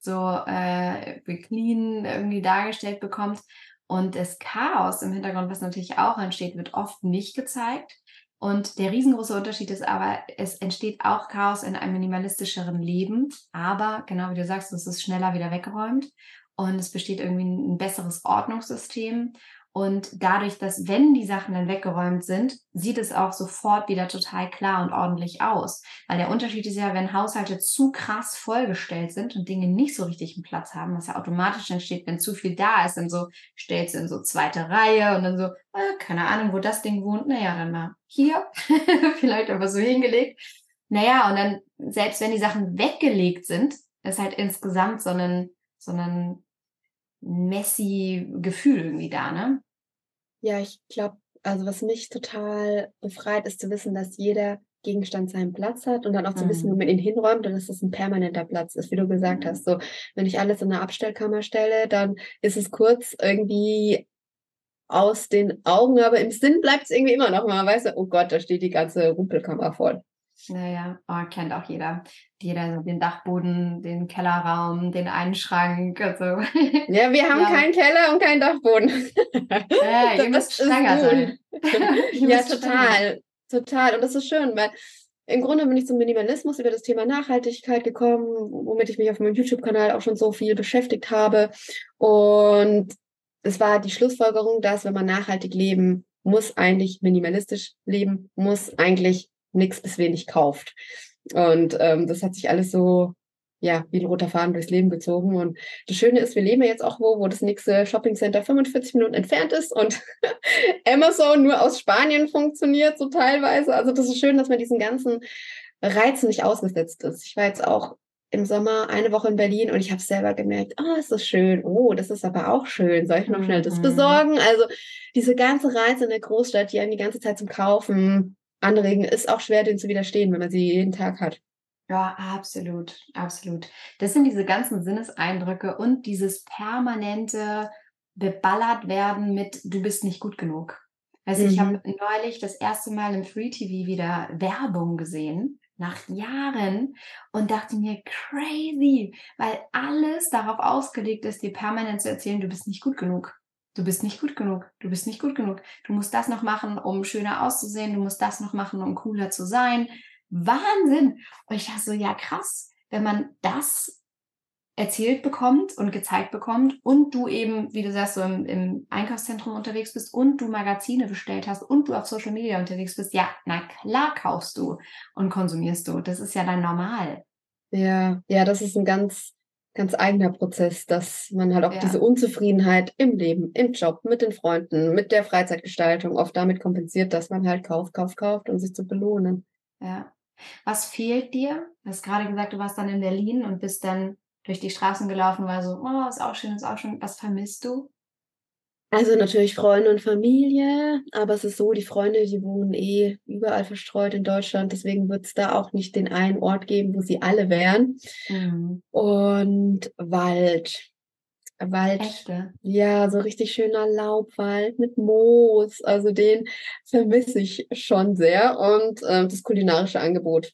so äh, clean irgendwie dargestellt bekommt. Und das Chaos im Hintergrund, was natürlich auch entsteht, wird oft nicht gezeigt. Und der riesengroße Unterschied ist aber, es entsteht auch Chaos in einem minimalistischeren Leben. Aber genau wie du sagst, es ist schneller wieder weggeräumt und es besteht irgendwie ein besseres Ordnungssystem. Und dadurch, dass wenn die Sachen dann weggeräumt sind, sieht es auch sofort wieder total klar und ordentlich aus. Weil der Unterschied ist ja, wenn Haushalte zu krass vollgestellt sind und Dinge nicht so richtig einen Platz haben, was ja automatisch entsteht, wenn zu viel da ist, dann so stellst du in so zweite Reihe und dann so, äh, keine Ahnung, wo das Ding wohnt, naja, dann mal hier, vielleicht aber so hingelegt. Naja, und dann, selbst wenn die Sachen weggelegt sind, ist halt insgesamt so ein, so ein messy Gefühl irgendwie da, ne? Ja, ich glaube, also was mich total befreit, ist zu wissen, dass jeder Gegenstand seinen Platz hat und dann auch zu mhm. wissen, wo man ihn hinräumt und dass das ein permanenter Platz ist, wie du gesagt hast. So, wenn ich alles in eine Abstellkammer stelle, dann ist es kurz irgendwie aus den Augen, aber im Sinn bleibt es irgendwie immer noch mal, weißt du, oh Gott, da steht die ganze Rumpelkammer voll. Naja, oh, kennt auch jeder. Jeder, den Dachboden, den Kellerraum, den Einschrank. Also. Ja, wir haben ja. keinen Keller und keinen Dachboden. Ja, ihr müsst strenger sein. ja, total. Total. Und das ist schön, weil im Grunde bin ich zum Minimalismus über das Thema Nachhaltigkeit gekommen, womit ich mich auf meinem YouTube-Kanal auch schon so viel beschäftigt habe. Und es war die Schlussfolgerung, dass wenn man nachhaltig leben muss, eigentlich minimalistisch leben muss, eigentlich nichts bis wenig kauft. Und ähm, das hat sich alles so, ja, wie ein roter Faden durchs Leben gezogen. Und das Schöne ist, wir leben jetzt auch wo, wo das nächste Shopping Center 45 Minuten entfernt ist und Amazon nur aus Spanien funktioniert, so teilweise. Also das ist schön, dass man diesen ganzen Reizen nicht ausgesetzt ist. Ich war jetzt auch im Sommer eine Woche in Berlin und ich habe selber gemerkt, oh, ist das schön, oh, das ist aber auch schön, soll ich noch schnell das mhm. besorgen? Also diese ganze Reise in der Großstadt, die einem die ganze Zeit zum Kaufen anregen, ist auch schwer, denen zu widerstehen, wenn man sie jeden Tag hat. Ja, absolut, absolut. Das sind diese ganzen Sinneseindrücke und dieses permanente beballert werden mit du bist nicht gut genug. Also mhm. ich habe neulich das erste Mal im Free TV wieder Werbung gesehen nach Jahren und dachte mir crazy, weil alles darauf ausgelegt ist, dir permanent zu erzählen, du bist nicht gut genug du bist nicht gut genug, du bist nicht gut genug, du musst das noch machen, um schöner auszusehen, du musst das noch machen, um cooler zu sein. Wahnsinn! Und ich dachte so, ja krass, wenn man das erzählt bekommt und gezeigt bekommt und du eben, wie du sagst, so im, im, Einkaufszentrum unterwegs bist und du Magazine bestellt hast und du auf Social Media unterwegs bist, ja, na klar kaufst du und konsumierst du. Das ist ja dann normal. Ja, ja, das ist ein ganz ganz eigener Prozess, dass man halt auch ja. diese Unzufriedenheit im Leben, im Job, mit den Freunden, mit der Freizeitgestaltung oft damit kompensiert, dass man halt kauft, kauft, kauft, um sich zu belohnen. Ja. Was fehlt dir? Du hast gerade gesagt, du warst dann in Berlin und bist dann durch die Straßen gelaufen, war so, oh, ist auch schön, ist auch schön. Was vermisst du? Also natürlich Freunde und Familie, aber es ist so, die Freunde, die wohnen eh überall verstreut in Deutschland, deswegen wird es da auch nicht den einen Ort geben, wo sie alle wären. Mhm. Und Wald. Wald. Echte. Ja, so richtig schöner Laubwald mit Moos. Also den vermisse ich schon sehr. Und äh, das kulinarische Angebot.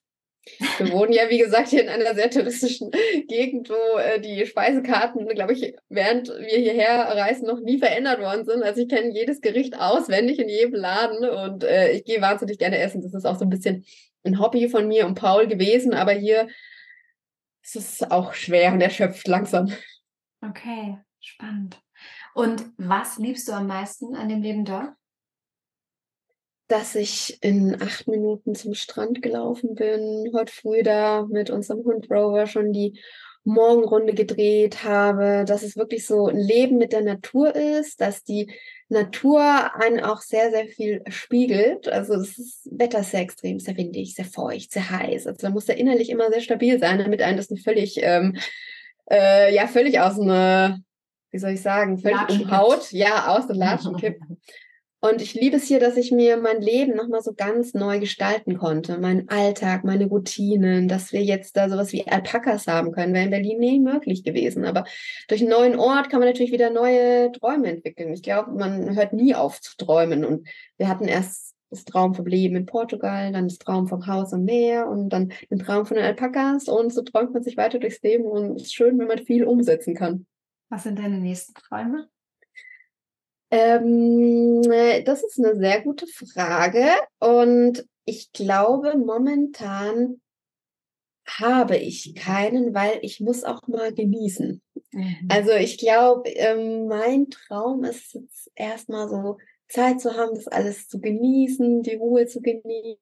Wir wohnen ja, wie gesagt, hier in einer sehr touristischen Gegend, wo äh, die Speisekarten, glaube ich, während wir hierher reisen, noch nie verändert worden sind. Also ich kenne jedes Gericht auswendig in jedem Laden und äh, ich gehe wahnsinnig gerne essen. Das ist auch so ein bisschen ein Hobby von mir und Paul gewesen, aber hier ist es auch schwer und erschöpft langsam. Okay, spannend. Und was liebst du am meisten an dem Leben dort? Dass ich in acht Minuten zum Strand gelaufen bin, heute früh da mit unserem Hund Rover schon die Morgenrunde gedreht habe, dass es wirklich so ein Leben mit der Natur ist, dass die Natur einen auch sehr, sehr viel spiegelt. Also das ist, Wetter ist sehr extrem, sehr windig, sehr feucht, sehr heiß. Also da muss der innerlich immer sehr stabil sein, damit einen das nicht völlig, ähm, äh, ja, völlig aus dem, wie soll ich sagen, völlig umhaut. Ja, aus dem Latschen kippt. Und ich liebe es hier, dass ich mir mein Leben nochmal so ganz neu gestalten konnte. Meinen Alltag, meine Routinen, dass wir jetzt da sowas wie Alpakas haben können. Wäre in Berlin nie möglich gewesen. Aber durch einen neuen Ort kann man natürlich wieder neue Träume entwickeln. Ich glaube, man hört nie auf zu träumen. Und wir hatten erst das Traum vom Leben in Portugal, dann das Traum vom Haus am Meer und dann den Traum von den Alpakas. Und so träumt man sich weiter durchs Leben. Und es ist schön, wenn man viel umsetzen kann. Was sind deine nächsten Träume? Ähm, äh, das ist eine sehr gute Frage und ich glaube, momentan habe ich keinen, weil ich muss auch mal genießen. Mhm. Also ich glaube, ähm, mein Traum ist jetzt erstmal so Zeit zu haben, das alles zu genießen, die Ruhe zu genießen.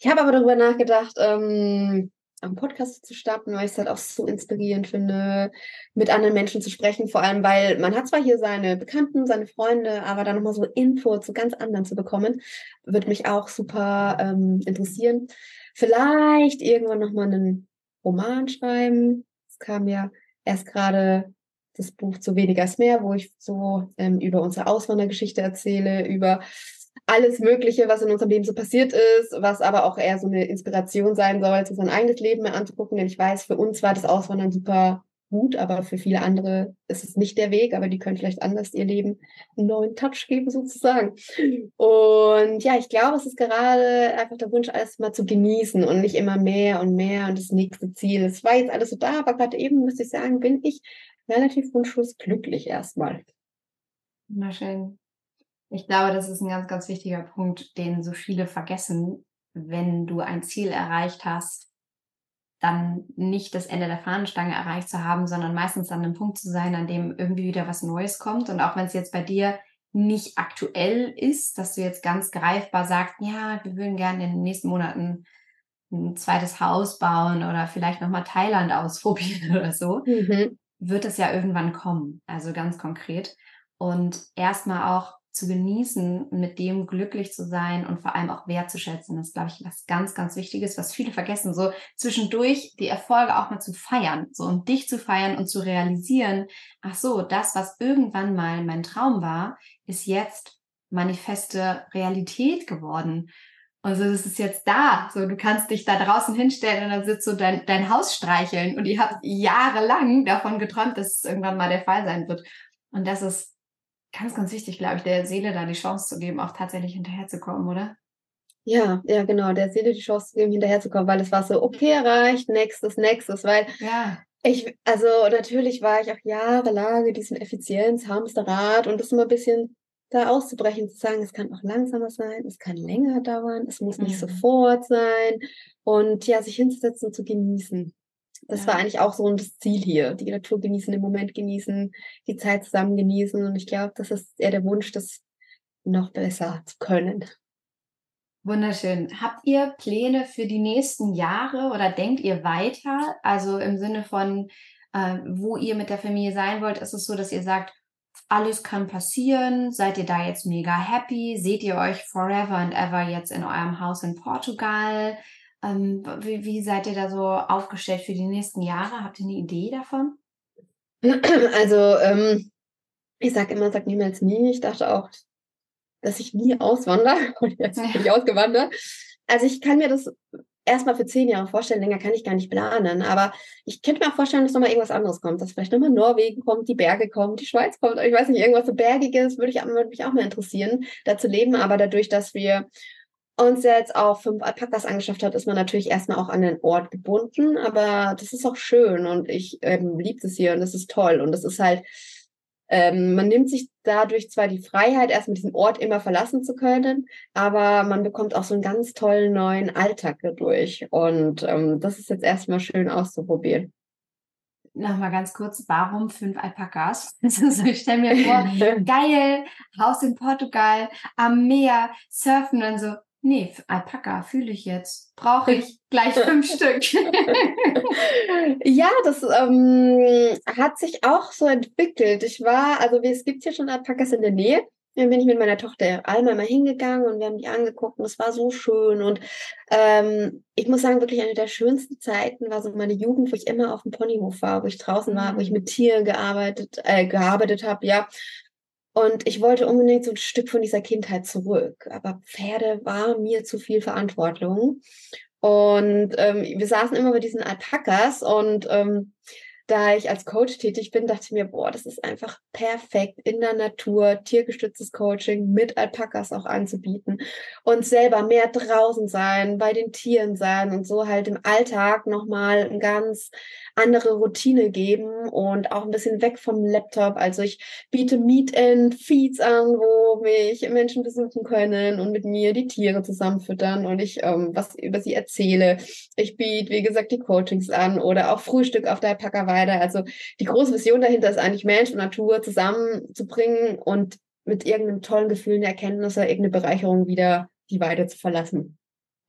Ich habe aber darüber nachgedacht, ähm, am Podcast zu starten, weil ich es halt auch so inspirierend finde, mit anderen Menschen zu sprechen. Vor allem, weil man hat zwar hier seine Bekannten, seine Freunde, aber dann nochmal so Info zu ganz anderen zu bekommen, würde mich auch super ähm, interessieren. Vielleicht irgendwann nochmal einen Roman schreiben. Es kam ja erst gerade das Buch zu weniger ist mehr, wo ich so ähm, über unsere Auswandergeschichte erzähle, über alles Mögliche, was in unserem Leben so passiert ist, was aber auch eher so eine Inspiration sein soll, sich sein eigenes Leben mehr anzugucken. Denn ich weiß, für uns war das Auswandern super gut, aber für viele andere ist es nicht der Weg, aber die können vielleicht anders ihr Leben einen neuen Touch geben sozusagen. Und ja, ich glaube, es ist gerade einfach der Wunsch, alles mal zu genießen und nicht immer mehr und mehr und das nächste Ziel. Es war jetzt alles so da, aber gerade eben, müsste ich sagen, bin ich relativ wunschlos glücklich erstmal. Na schön. Ich glaube, das ist ein ganz, ganz wichtiger Punkt, den so viele vergessen. Wenn du ein Ziel erreicht hast, dann nicht das Ende der Fahnenstange erreicht zu haben, sondern meistens an einem Punkt zu sein, an dem irgendwie wieder was Neues kommt. Und auch wenn es jetzt bei dir nicht aktuell ist, dass du jetzt ganz greifbar sagst, ja, wir würden gerne in den nächsten Monaten ein zweites Haus bauen oder vielleicht nochmal Thailand ausprobieren oder so, mhm. wird es ja irgendwann kommen. Also ganz konkret. Und erstmal auch zu genießen, mit dem glücklich zu sein und vor allem auch wertzuschätzen. Das ist, glaube ich, was ganz, ganz Wichtiges, was viele vergessen. So zwischendurch die Erfolge auch mal zu feiern, so und dich zu feiern und zu realisieren, ach so, das, was irgendwann mal mein Traum war, ist jetzt manifeste Realität geworden. Also das ist jetzt da. So, du kannst dich da draußen hinstellen und dann sitzt so dein, dein Haus streicheln und ihr habt jahrelang davon geträumt, dass es irgendwann mal der Fall sein wird. Und das ist ganz, ganz wichtig, glaube ich, der Seele da die Chance zu geben, auch tatsächlich hinterherzukommen, oder? Ja, ja, genau, der Seele die Chance zu geben, hinterherzukommen, weil es war so, okay, erreicht, nächstes, nächstes, weil ja. ich, also natürlich war ich auch jahrelang in diesem Effizienz-Hamsterrad und das immer ein bisschen da auszubrechen, zu sagen, es kann auch langsamer sein, es kann länger dauern, es muss nicht mhm. sofort sein und ja, sich hinzusetzen und zu genießen. Das ja. war eigentlich auch so das Ziel hier. Die Natur genießen, den Moment genießen, die Zeit zusammen genießen. Und ich glaube, das ist eher der Wunsch, das noch besser zu können. Wunderschön. Habt ihr Pläne für die nächsten Jahre oder denkt ihr weiter? Also im Sinne von, äh, wo ihr mit der Familie sein wollt, ist es so, dass ihr sagt, alles kann passieren. Seid ihr da jetzt mega happy? Seht ihr euch forever and ever jetzt in eurem Haus in Portugal? Ähm, wie, wie seid ihr da so aufgestellt für die nächsten Jahre? Habt ihr eine Idee davon? Also, ähm, ich sage immer, sag niemals nie. Ich dachte auch, dass ich nie auswandere und jetzt bin ich ausgewandert. Also ich kann mir das erstmal für zehn Jahre vorstellen, länger kann ich gar nicht planen, aber ich könnte mir auch vorstellen, dass nochmal irgendwas anderes kommt, dass vielleicht nochmal Norwegen kommt, die Berge kommt, die Schweiz kommt, ich weiß nicht, irgendwas so Bergiges würde, ich, würde mich auch mal interessieren, da zu leben, aber dadurch, dass wir uns jetzt auch fünf Alpakas angeschafft hat, ist man natürlich erstmal auch an den Ort gebunden, aber das ist auch schön und ich ähm, liebe es hier und das ist toll. Und das ist halt, ähm, man nimmt sich dadurch zwar die Freiheit, erstmal diesen Ort immer verlassen zu können, aber man bekommt auch so einen ganz tollen neuen Alltag dadurch. Und ähm, das ist jetzt erstmal schön auszuprobieren. Nochmal ganz kurz, warum fünf Alpakas? Also ich stelle mir vor, geil, Haus in Portugal, am Meer, surfen und so, nee, Alpaka fühle ich jetzt. Brauche ich gleich fünf Stück. ja, das ähm, hat sich auch so entwickelt. Ich war, also es gibt hier schon Alpakas in der Nähe. Dann bin ich mit meiner Tochter Alma mal hingegangen und wir haben die angeguckt und es war so schön. Und ähm, ich muss sagen, wirklich eine der schönsten Zeiten war so meine Jugend, wo ich immer auf dem Ponyhof war, wo ich draußen war, wo ich mhm. mit Tieren gearbeitet, äh, gearbeitet habe, ja. Und ich wollte unbedingt so ein Stück von dieser Kindheit zurück. Aber Pferde war mir zu viel Verantwortung. Und ähm, wir saßen immer bei diesen Alpakas und ähm, da ich als Coach tätig bin, dachte ich mir, boah, das ist einfach perfekt in der Natur, tiergestütztes Coaching mit Alpakas auch anzubieten und selber mehr draußen sein, bei den Tieren sein und so halt im Alltag nochmal eine ganz andere Routine geben und auch ein bisschen weg vom Laptop. Also ich biete Meet and Feeds an, wo mich Menschen besuchen können und mit mir die Tiere zusammenfüttern und ich ähm, was über sie erzähle. Ich biete, wie gesagt, die Coachings an oder auch Frühstück auf der Alpaka-Weide weiter. Also die große Vision dahinter ist eigentlich Mensch und Natur zusammenzubringen und mit irgendeinem tollen Gefühl, eine Erkenntnis oder irgendeine Bereicherung wieder die Weide zu verlassen.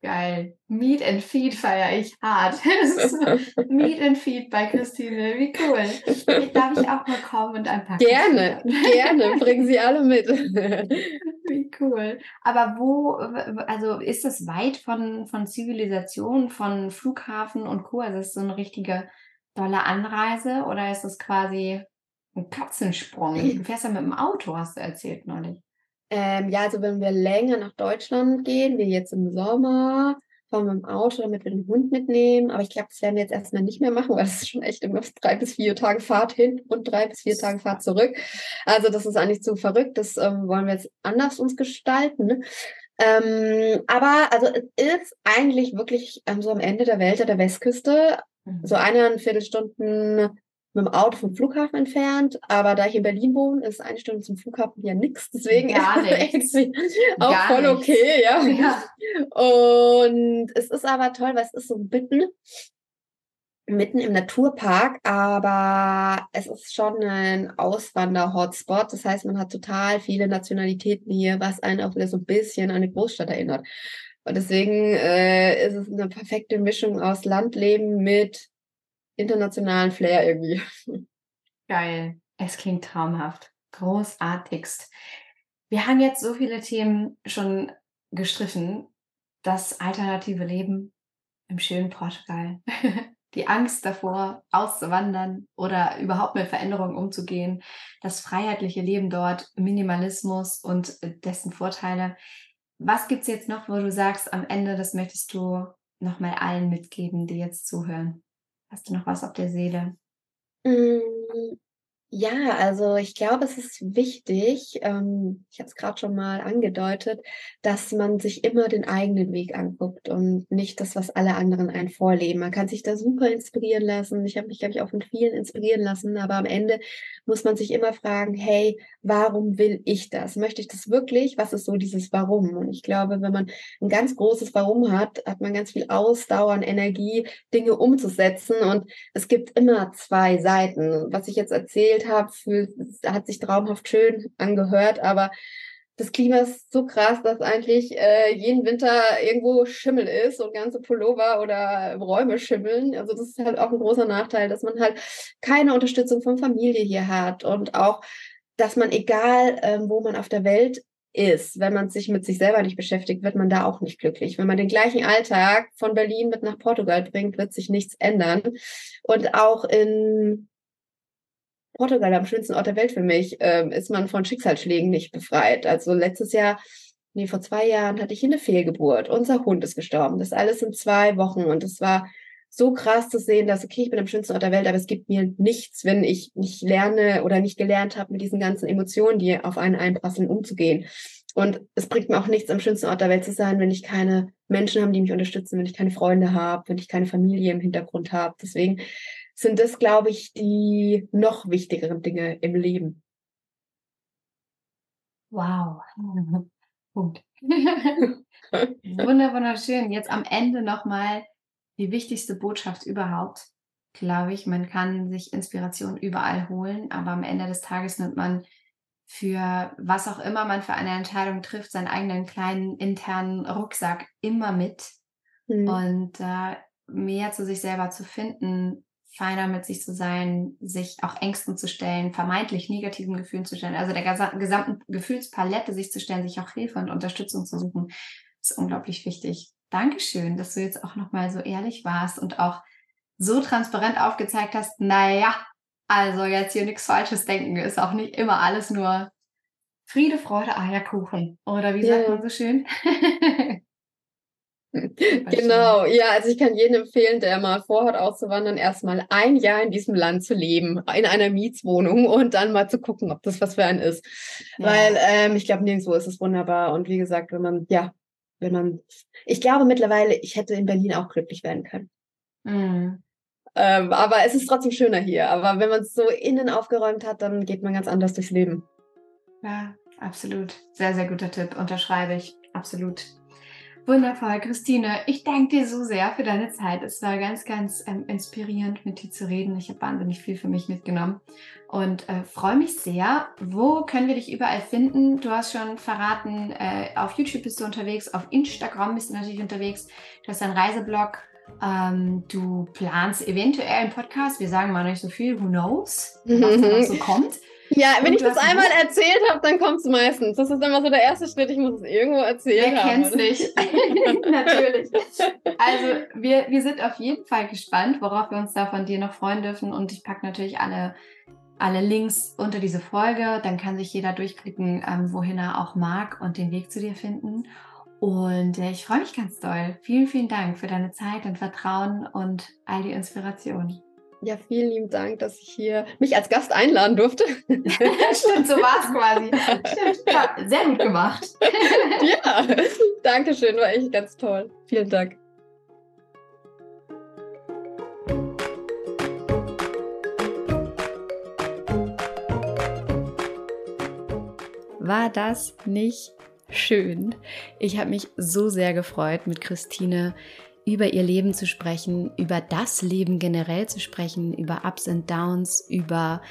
Geil. Meet and Feed feiere ich hart. Meet and Feed bei Christine. Wie cool. Darf ich auch mal kommen und ein paar Gerne, gerne. Bringen Sie alle mit. Wie cool. Aber wo, also ist das weit von, von Zivilisation, von Flughafen und Co.? Also ist so eine richtige tolle Anreise oder ist es quasi ein Katzensprung? Du fährst ja mit dem Auto, hast du erzählt neulich. Ähm, ja, also wenn wir länger nach Deutschland gehen, wie jetzt im Sommer, fahren wir mit dem Auto, damit wir den Hund mitnehmen. Aber ich glaube, das werden wir jetzt erstmal nicht mehr machen, weil es ist schon echt immer drei bis vier Tage Fahrt hin und drei bis vier Tage Fahrt zurück. Also das ist eigentlich zu verrückt. Das ähm, wollen wir jetzt anders uns gestalten. Ähm, aber also es ist eigentlich wirklich ähm, so am Ende der Welt, der Westküste, Mhm. So eine Viertelstunden mit dem Auto vom Flughafen entfernt, aber da ich in Berlin wohne, ist eine Stunde zum Flughafen ja nichts, deswegen Gar ist es auch Gar voll nichts. okay, ja. ja. Und es ist aber toll, weil es ist so mitten, mitten im Naturpark, aber es ist schon ein Auswander-Hotspot. Das heißt, man hat total viele Nationalitäten hier, was einen auch wieder so ein bisschen an eine Großstadt erinnert. Und deswegen äh, ist es eine perfekte Mischung aus Landleben mit internationalen Flair irgendwie. Geil. Es klingt traumhaft. Großartigst. Wir haben jetzt so viele Themen schon gestriffen. Das alternative Leben im schönen Portugal. Die Angst davor, auszuwandern oder überhaupt mit Veränderungen umzugehen. Das freiheitliche Leben dort, Minimalismus und dessen Vorteile. Was gibt es jetzt noch, wo du sagst, am Ende, das möchtest du nochmal allen mitgeben, die jetzt zuhören? Hast du noch was auf der Seele? Mm, ja, also ich glaube, es ist wichtig, ähm, ich habe es gerade schon mal angedeutet, dass man sich immer den eigenen Weg anguckt und nicht das, was alle anderen einen vorleben. Man kann sich da super inspirieren lassen. Ich habe mich, glaube ich, auch von vielen inspirieren lassen, aber am Ende muss man sich immer fragen, hey, warum will ich das? Möchte ich das wirklich? Was ist so dieses Warum? Und ich glaube, wenn man ein ganz großes Warum hat, hat man ganz viel Ausdauer und Energie, Dinge umzusetzen. Und es gibt immer zwei Seiten. Was ich jetzt erzählt habe, hat sich traumhaft schön angehört, aber das Klima ist so krass, dass eigentlich äh, jeden Winter irgendwo Schimmel ist und ganze Pullover oder Räume schimmeln. Also das ist halt auch ein großer Nachteil, dass man halt keine Unterstützung von Familie hier hat und auch, dass man egal, ähm, wo man auf der Welt ist, wenn man sich mit sich selber nicht beschäftigt, wird man da auch nicht glücklich. Wenn man den gleichen Alltag von Berlin mit nach Portugal bringt, wird sich nichts ändern. Und auch in Portugal am schönsten Ort der Welt für mich, ähm, ist man von Schicksalsschlägen nicht befreit. Also letztes Jahr, nee, vor zwei Jahren hatte ich eine Fehlgeburt. Unser Hund ist gestorben. Das alles in zwei Wochen. Und es war so krass zu sehen, dass, okay, ich bin am schönsten Ort der Welt, aber es gibt mir nichts, wenn ich nicht lerne oder nicht gelernt habe, mit diesen ganzen Emotionen, die auf einen einprasseln, umzugehen. Und es bringt mir auch nichts, am schönsten Ort der Welt zu sein, wenn ich keine Menschen habe, die mich unterstützen, wenn ich keine Freunde habe, wenn ich keine Familie im Hintergrund habe. Deswegen sind das, glaube ich, die noch wichtigeren Dinge im Leben. Wow. Punkt. Wunder, wunderschön. Jetzt am Ende nochmal die wichtigste Botschaft überhaupt. Glaube ich, man kann sich Inspiration überall holen, aber am Ende des Tages nimmt man für was auch immer man für eine Entscheidung trifft, seinen eigenen kleinen internen Rucksack immer mit mhm. und äh, mehr zu sich selber zu finden, feiner mit sich zu sein, sich auch Ängsten zu stellen, vermeintlich negativen Gefühlen zu stellen, also der gesamten Gefühlspalette sich zu stellen, sich auch Hilfe und Unterstützung zu suchen, ist unglaublich wichtig. Dankeschön, dass du jetzt auch nochmal so ehrlich warst und auch so transparent aufgezeigt hast, naja, also jetzt hier nichts Falsches denken, ist auch nicht immer alles nur Friede, Freude, Eierkuchen. Oder wie sagt man so schön? genau, ja, also ich kann jedem empfehlen, der mal vorhat auszuwandern, erstmal ein Jahr in diesem Land zu leben, in einer Mietswohnung und dann mal zu gucken, ob das was für einen ist. Ja. Weil ähm, ich glaube, nirgendwo ist es wunderbar. Und wie gesagt, wenn man, ja, wenn man, ich glaube mittlerweile, ich hätte in Berlin auch glücklich werden können. Mhm. Ähm, aber es ist trotzdem schöner hier. Aber wenn man es so innen aufgeräumt hat, dann geht man ganz anders durchs Leben. Ja, absolut. Sehr, sehr guter Tipp. Unterschreibe ich. Absolut. Wundervoll, Christine. Ich danke dir so sehr für deine Zeit. Es war ganz, ganz ähm, inspirierend, mit dir zu reden. Ich habe wahnsinnig viel für mich mitgenommen und äh, freue mich sehr. Wo können wir dich überall finden? Du hast schon verraten, äh, auf YouTube bist du unterwegs, auf Instagram bist du natürlich unterwegs. Du hast einen Reiseblog. Ähm, du planst eventuell einen Podcast. Wir sagen mal nicht so viel. Who knows, was da so kommt. Ja, wenn ich das einmal erzählt habe, dann kommt es meistens. Das ist immer so der erste Schritt, ich muss es irgendwo erzählen. Wer kennt's nicht? Natürlich. Also wir, wir sind auf jeden Fall gespannt, worauf wir uns da von dir noch freuen dürfen. Und ich packe natürlich alle, alle Links unter diese Folge. Dann kann sich jeder durchklicken, ähm, wohin er auch mag und den Weg zu dir finden. Und äh, ich freue mich ganz doll. Vielen, vielen Dank für deine Zeit und Vertrauen und all die Inspiration. Ja, vielen lieben Dank, dass ich hier mich als Gast einladen durfte. Stimmt, so war es quasi. Stimmt, ja, sehr gut gemacht. ja, danke schön, war echt ganz toll. Vielen Dank. War das nicht schön? Ich habe mich so sehr gefreut, mit Christine über ihr Leben zu sprechen, über das Leben generell zu sprechen, über Ups und Downs, über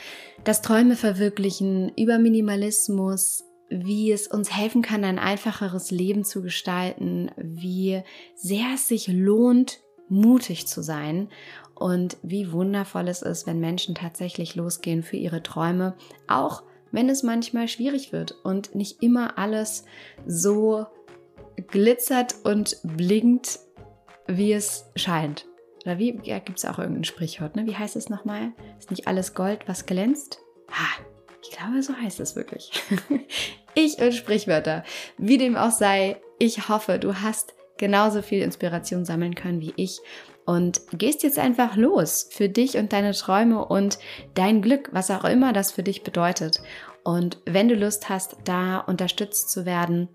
das Träume verwirklichen, über Minimalismus, wie es uns helfen kann, ein einfacheres Leben zu gestalten, wie sehr es sich lohnt, mutig zu sein und wie wundervoll es ist, wenn Menschen tatsächlich losgehen für ihre Träume, auch wenn es manchmal schwierig wird und nicht immer alles so glitzert und blinkt, wie es scheint. Oder wie, ja, gibt es auch irgendein Sprichwort, ne? Wie heißt es nochmal? Ist nicht alles Gold, was glänzt? Ha, ich glaube, so heißt es wirklich. ich und Sprichwörter. Wie dem auch sei, ich hoffe, du hast genauso viel Inspiration sammeln können wie ich und gehst jetzt einfach los für dich und deine Träume und dein Glück, was auch immer das für dich bedeutet. Und wenn du Lust hast, da unterstützt zu werden,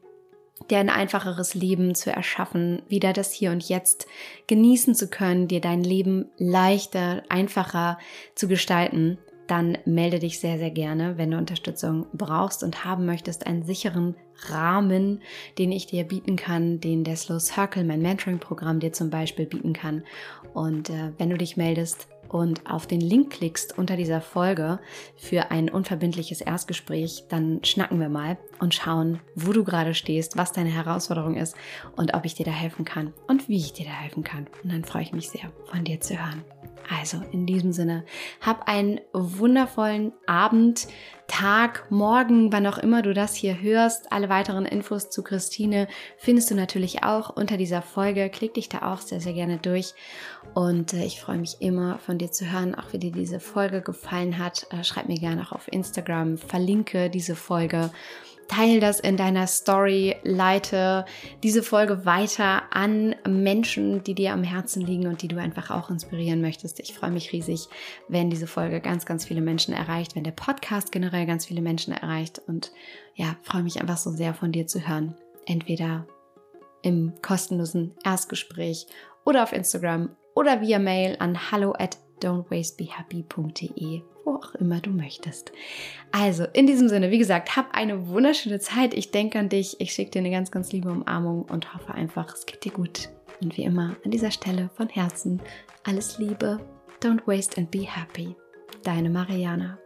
dir ein einfacheres Leben zu erschaffen, wieder das Hier und Jetzt genießen zu können, dir dein Leben leichter, einfacher zu gestalten, dann melde dich sehr, sehr gerne, wenn du Unterstützung brauchst und haben möchtest, einen sicheren Rahmen, den ich dir bieten kann, den der Slow Circle, mein Mentoring-Programm dir zum Beispiel bieten kann. Und äh, wenn du dich meldest, und auf den Link klickst unter dieser Folge für ein unverbindliches Erstgespräch, dann schnacken wir mal und schauen, wo du gerade stehst, was deine Herausforderung ist und ob ich dir da helfen kann und wie ich dir da helfen kann. Und dann freue ich mich sehr, von dir zu hören. Also in diesem Sinne, hab einen wundervollen Abend, Tag, Morgen, wann auch immer du das hier hörst. Alle weiteren Infos zu Christine findest du natürlich auch unter dieser Folge. Klick dich da auch sehr, sehr gerne durch. Und äh, ich freue mich immer von dir zu hören, auch wie dir diese Folge gefallen hat. Äh, schreib mir gerne auch auf Instagram, verlinke diese Folge Teil das in deiner Story, leite diese Folge weiter an Menschen, die dir am Herzen liegen und die du einfach auch inspirieren möchtest. Ich freue mich riesig, wenn diese Folge ganz, ganz viele Menschen erreicht, wenn der Podcast generell ganz viele Menschen erreicht und ja, freue mich einfach so sehr von dir zu hören. Entweder im kostenlosen Erstgespräch oder auf Instagram oder via Mail an hallo at don'twastebehappy.de wo auch immer du möchtest. Also, in diesem Sinne, wie gesagt, hab eine wunderschöne Zeit. Ich denke an dich. Ich schicke dir eine ganz, ganz liebe Umarmung und hoffe einfach, es geht dir gut. Und wie immer an dieser Stelle von Herzen alles Liebe. Don't waste and be happy. Deine Mariana.